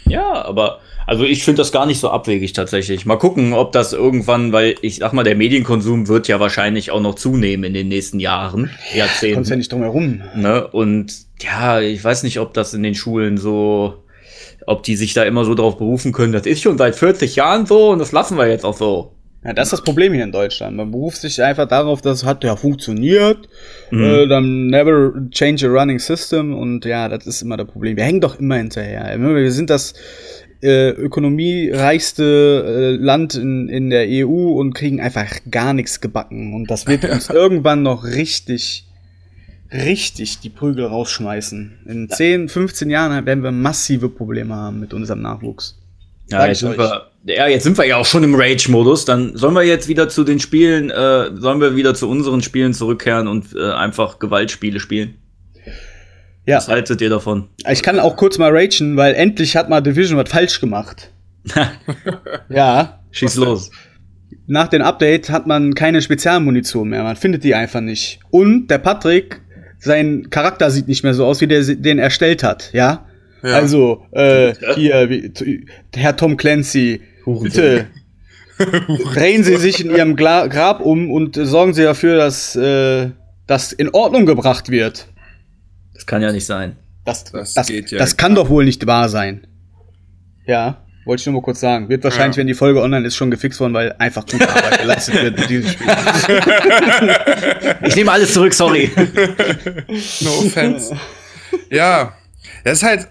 ja, aber also ich finde das gar nicht so abwegig tatsächlich. Mal gucken, ob das irgendwann, weil ich sag mal, der Medienkonsum wird ja wahrscheinlich auch noch zunehmen in den nächsten Jahren, Jahrzehnten. Kommst ja nicht drum herum. Ne? Und ja, ich weiß nicht, ob das in den Schulen so, ob die sich da immer so drauf berufen können. Das ist schon seit 40 Jahren so und das lassen wir jetzt auch so. Ja, das ist das Problem hier in Deutschland. Man beruft sich einfach darauf, dass es hat ja funktioniert, mhm. äh, dann never change a running system und ja, das ist immer das Problem. Wir hängen doch immer hinterher. Wir sind das äh, ökonomiereichste äh, Land in, in der EU und kriegen einfach gar nichts gebacken. Und das wird uns *laughs* irgendwann noch richtig, richtig die Prügel rausschmeißen. In 10, 15 Jahren werden wir massive Probleme haben mit unserem Nachwuchs. Ja, jetzt sind, wir, ja, jetzt sind wir ja auch schon im Rage-Modus. Dann sollen wir jetzt wieder zu den Spielen, äh, sollen wir wieder zu unseren Spielen zurückkehren und äh, einfach Gewaltspiele spielen? Ja. Was haltet ihr davon? Ich kann auch kurz mal ragen, weil endlich hat mal Division was falsch gemacht. *laughs* ja. Schieß los. Nach dem Update hat man keine Spezialmunition mehr. Man findet die einfach nicht. Und der Patrick, sein Charakter sieht nicht mehr so aus, wie der den erstellt hat, ja? ja. Also, äh, hier, wie, Herr Tom Clancy, bitte drehen Sie sich in Ihrem Gla Grab um und sorgen Sie dafür, dass äh, das in Ordnung gebracht wird. Das kann ja nicht sein. Das, das, das, ja das kann doch wohl nicht wahr sein. Ja, wollte ich nur mal kurz sagen. Wird wahrscheinlich, ja. wenn die Folge online ist, schon gefixt worden, weil einfach gute Arbeit geleistet wird mit diesem Spiel. *laughs* ich nehme alles zurück, sorry. No offense. Ja, das ist halt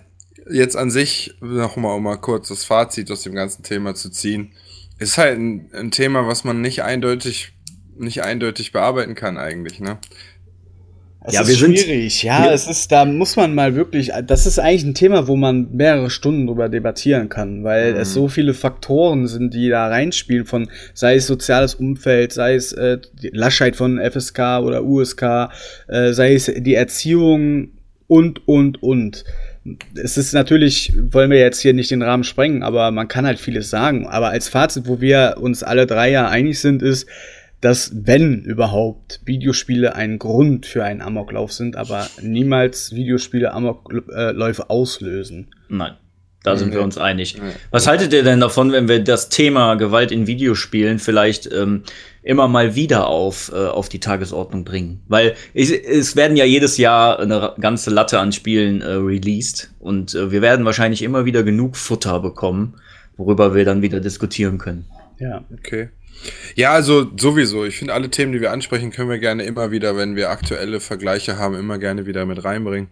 jetzt an sich, noch mal, um mal kurz das Fazit aus dem ganzen Thema zu ziehen, ist halt ein, ein Thema, was man nicht eindeutig, nicht eindeutig bearbeiten kann eigentlich, ne? Es ja, ist wir schwierig. Sind, ja, es ist, da muss man mal wirklich, das ist eigentlich ein Thema, wo man mehrere Stunden drüber debattieren kann, weil mhm. es so viele Faktoren sind, die da reinspielen von, sei es soziales Umfeld, sei es äh, die Laschheit von FSK oder USK, äh, sei es die Erziehung und, und, und. Es ist natürlich, wollen wir jetzt hier nicht den Rahmen sprengen, aber man kann halt vieles sagen. Aber als Fazit, wo wir uns alle drei ja einig sind, ist, dass, wenn überhaupt, Videospiele ein Grund für einen Amoklauf sind, aber niemals Videospiele Amokläufe auslösen. Nein. Da sind wir uns einig. Was haltet ihr denn davon, wenn wir das Thema Gewalt in Videospielen vielleicht ähm, immer mal wieder auf, äh, auf die Tagesordnung bringen? Weil es, es werden ja jedes Jahr eine ganze Latte an Spielen äh, released und äh, wir werden wahrscheinlich immer wieder genug Futter bekommen, worüber wir dann wieder diskutieren können. Ja. Okay. Ja, also sowieso. Ich finde, alle Themen, die wir ansprechen, können wir gerne immer wieder, wenn wir aktuelle Vergleiche haben, immer gerne wieder mit reinbringen.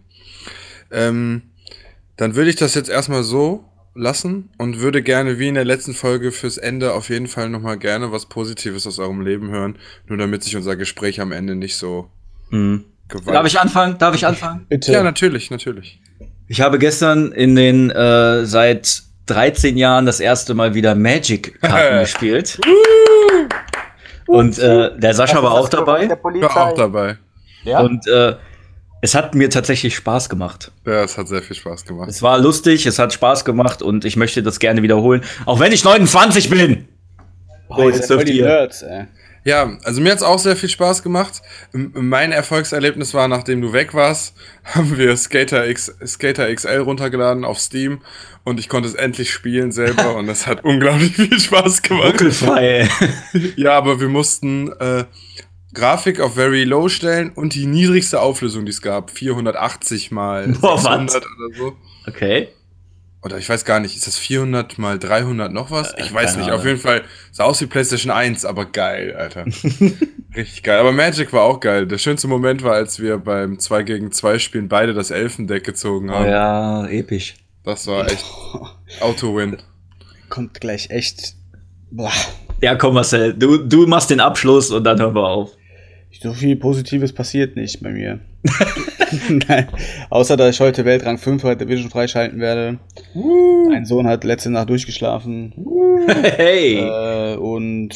Ähm, dann würde ich das jetzt erstmal so lassen und würde gerne, wie in der letzten Folge, fürs Ende auf jeden Fall nochmal gerne was Positives aus eurem Leben hören. Nur damit sich unser Gespräch am Ende nicht so mhm. Darf ich anfangen? Darf ich anfangen? Bitte. Ja, natürlich, natürlich. Ich habe gestern in den äh, seit 13 Jahren das erste Mal wieder Magic-Karten *laughs* gespielt. Und äh, der Sascha war auch dabei. War auch dabei. Ja. Und äh, es hat mir tatsächlich Spaß gemacht. Ja, es hat sehr viel Spaß gemacht. Es war lustig, es hat Spaß gemacht und ich möchte das gerne wiederholen. Auch wenn ich 29 bin. Boah, jetzt voll die Nerds, ey. Ja, also mir hat es auch sehr viel Spaß gemacht. Mein Erfolgserlebnis war, nachdem du weg warst, *laughs* haben wir Skater, X, Skater XL runtergeladen auf Steam und ich konnte es endlich spielen selber und das hat *laughs* unglaublich viel Spaß gemacht. Ruckelfrei. *laughs* ja, aber wir mussten äh, Grafik auf Very Low stellen und die niedrigste Auflösung, die es gab, 480 mal *laughs* Boah, 600 was? oder so. Okay. Oder ich weiß gar nicht, ist das 400 mal 300 noch was? Ich weiß nicht, auf jeden Fall sah aus wie PlayStation 1, aber geil, Alter. *laughs* Richtig geil. Aber Magic war auch geil. Der schönste Moment war, als wir beim 2 gegen 2 Spielen beide das Elfendeck gezogen haben. Oh ja, episch. Das war echt *laughs* Auto-Win. Kommt gleich echt. Boah. Ja, komm, Marcel, du, du machst den Abschluss und dann hören wir auf. So viel Positives passiert nicht bei mir. *laughs* Nein. Außer, dass ich heute Weltrang 5 bei Division freischalten werde. Uh. Mein Sohn hat letzte Nacht durchgeschlafen. Uh. Hey! Äh, und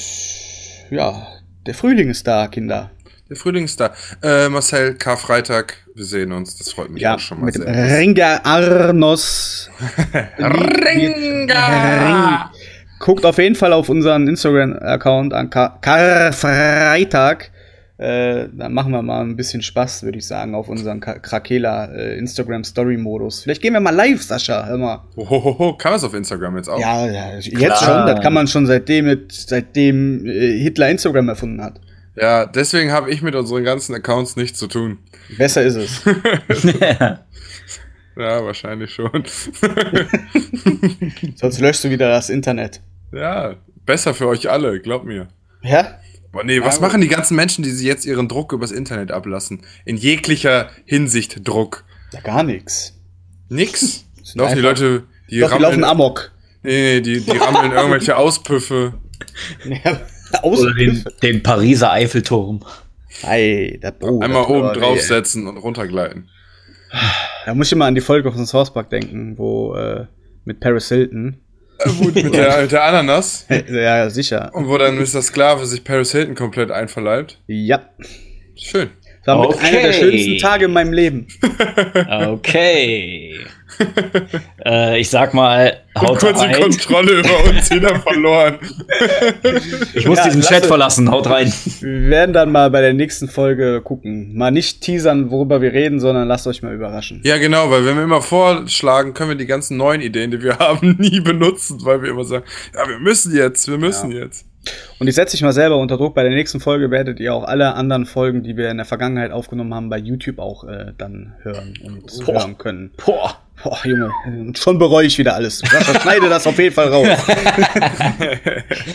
ja, der Frühling ist da, Kinder. Der Frühling ist da. Äh, Marcel, Karfreitag, wir sehen uns. Das freut mich ja, auch schon mal mit sehr. Ringa Arnos. *laughs* Ringa! Guckt auf jeden Fall auf unseren Instagram-Account an Karfreitag. Äh, dann machen wir mal ein bisschen Spaß, würde ich sagen, auf unseren Krakela äh, Instagram Story Modus. Vielleicht gehen wir mal live, Sascha, hör mal. Hohoho, kann es auf Instagram jetzt auch? Ja, ja jetzt Klar. schon. Das kann man schon seitdem, mit, seitdem äh, Hitler Instagram erfunden hat. Ja, deswegen habe ich mit unseren ganzen Accounts nichts zu tun. Besser ist es. *laughs* ja, wahrscheinlich schon. *laughs* Sonst löschst du wieder das Internet. Ja, besser für euch alle, glaub mir. Ja? Boah, nee, was machen die ganzen Menschen, die sie jetzt ihren Druck übers Internet ablassen? In jeglicher Hinsicht Druck. Ja, gar nichts. Nix? *laughs* Doch, die Leute, die, Doch, die laufen Amok. Nee, nee, die, die rammeln *laughs* irgendwelche Auspüffe. Ja, Auspüffe. Oder den, den Pariser Eiffelturm. Ei, das, oh, Einmal oben draufsetzen und runtergleiten. Da muss ich immer an die Folge von South Park denken, wo äh, mit Paris Hilton Gut, mit *laughs* der, der Ananas. Ja, sicher. Und wo dann Mr. Sklave sich Paris Hilton komplett einverleibt. Ja. Schön. Das war okay. einer der schönsten Tage in meinem Leben. Okay. *laughs* äh, ich sag mal, haut kurz die Kontrolle über *laughs* uns wieder verloren. ich muss ja, diesen Chat verlassen, haut rein. Wir werden dann mal bei der nächsten Folge gucken. Mal nicht teasern, worüber wir reden, sondern lasst euch mal überraschen. Ja, genau, weil wenn wir immer vorschlagen, können wir die ganzen neuen Ideen, die wir *laughs* haben, nie benutzen, weil wir immer sagen, ja, wir müssen jetzt, wir müssen ja. jetzt. Und ich setze dich mal selber unter Druck. Bei der nächsten Folge werdet ihr auch alle anderen Folgen, die wir in der Vergangenheit aufgenommen haben, bei YouTube auch äh, dann hören und Boah. hören können. Boah. Boah, Junge, schon bereue ich wieder alles. Sascha, schneide das auf jeden Fall raus. *laughs*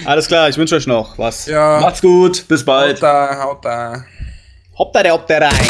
alles klar, ich wünsche euch noch was. Ja. Macht's gut, bis bald. Haut da, haut da. Hopp da, der, hopp da rein.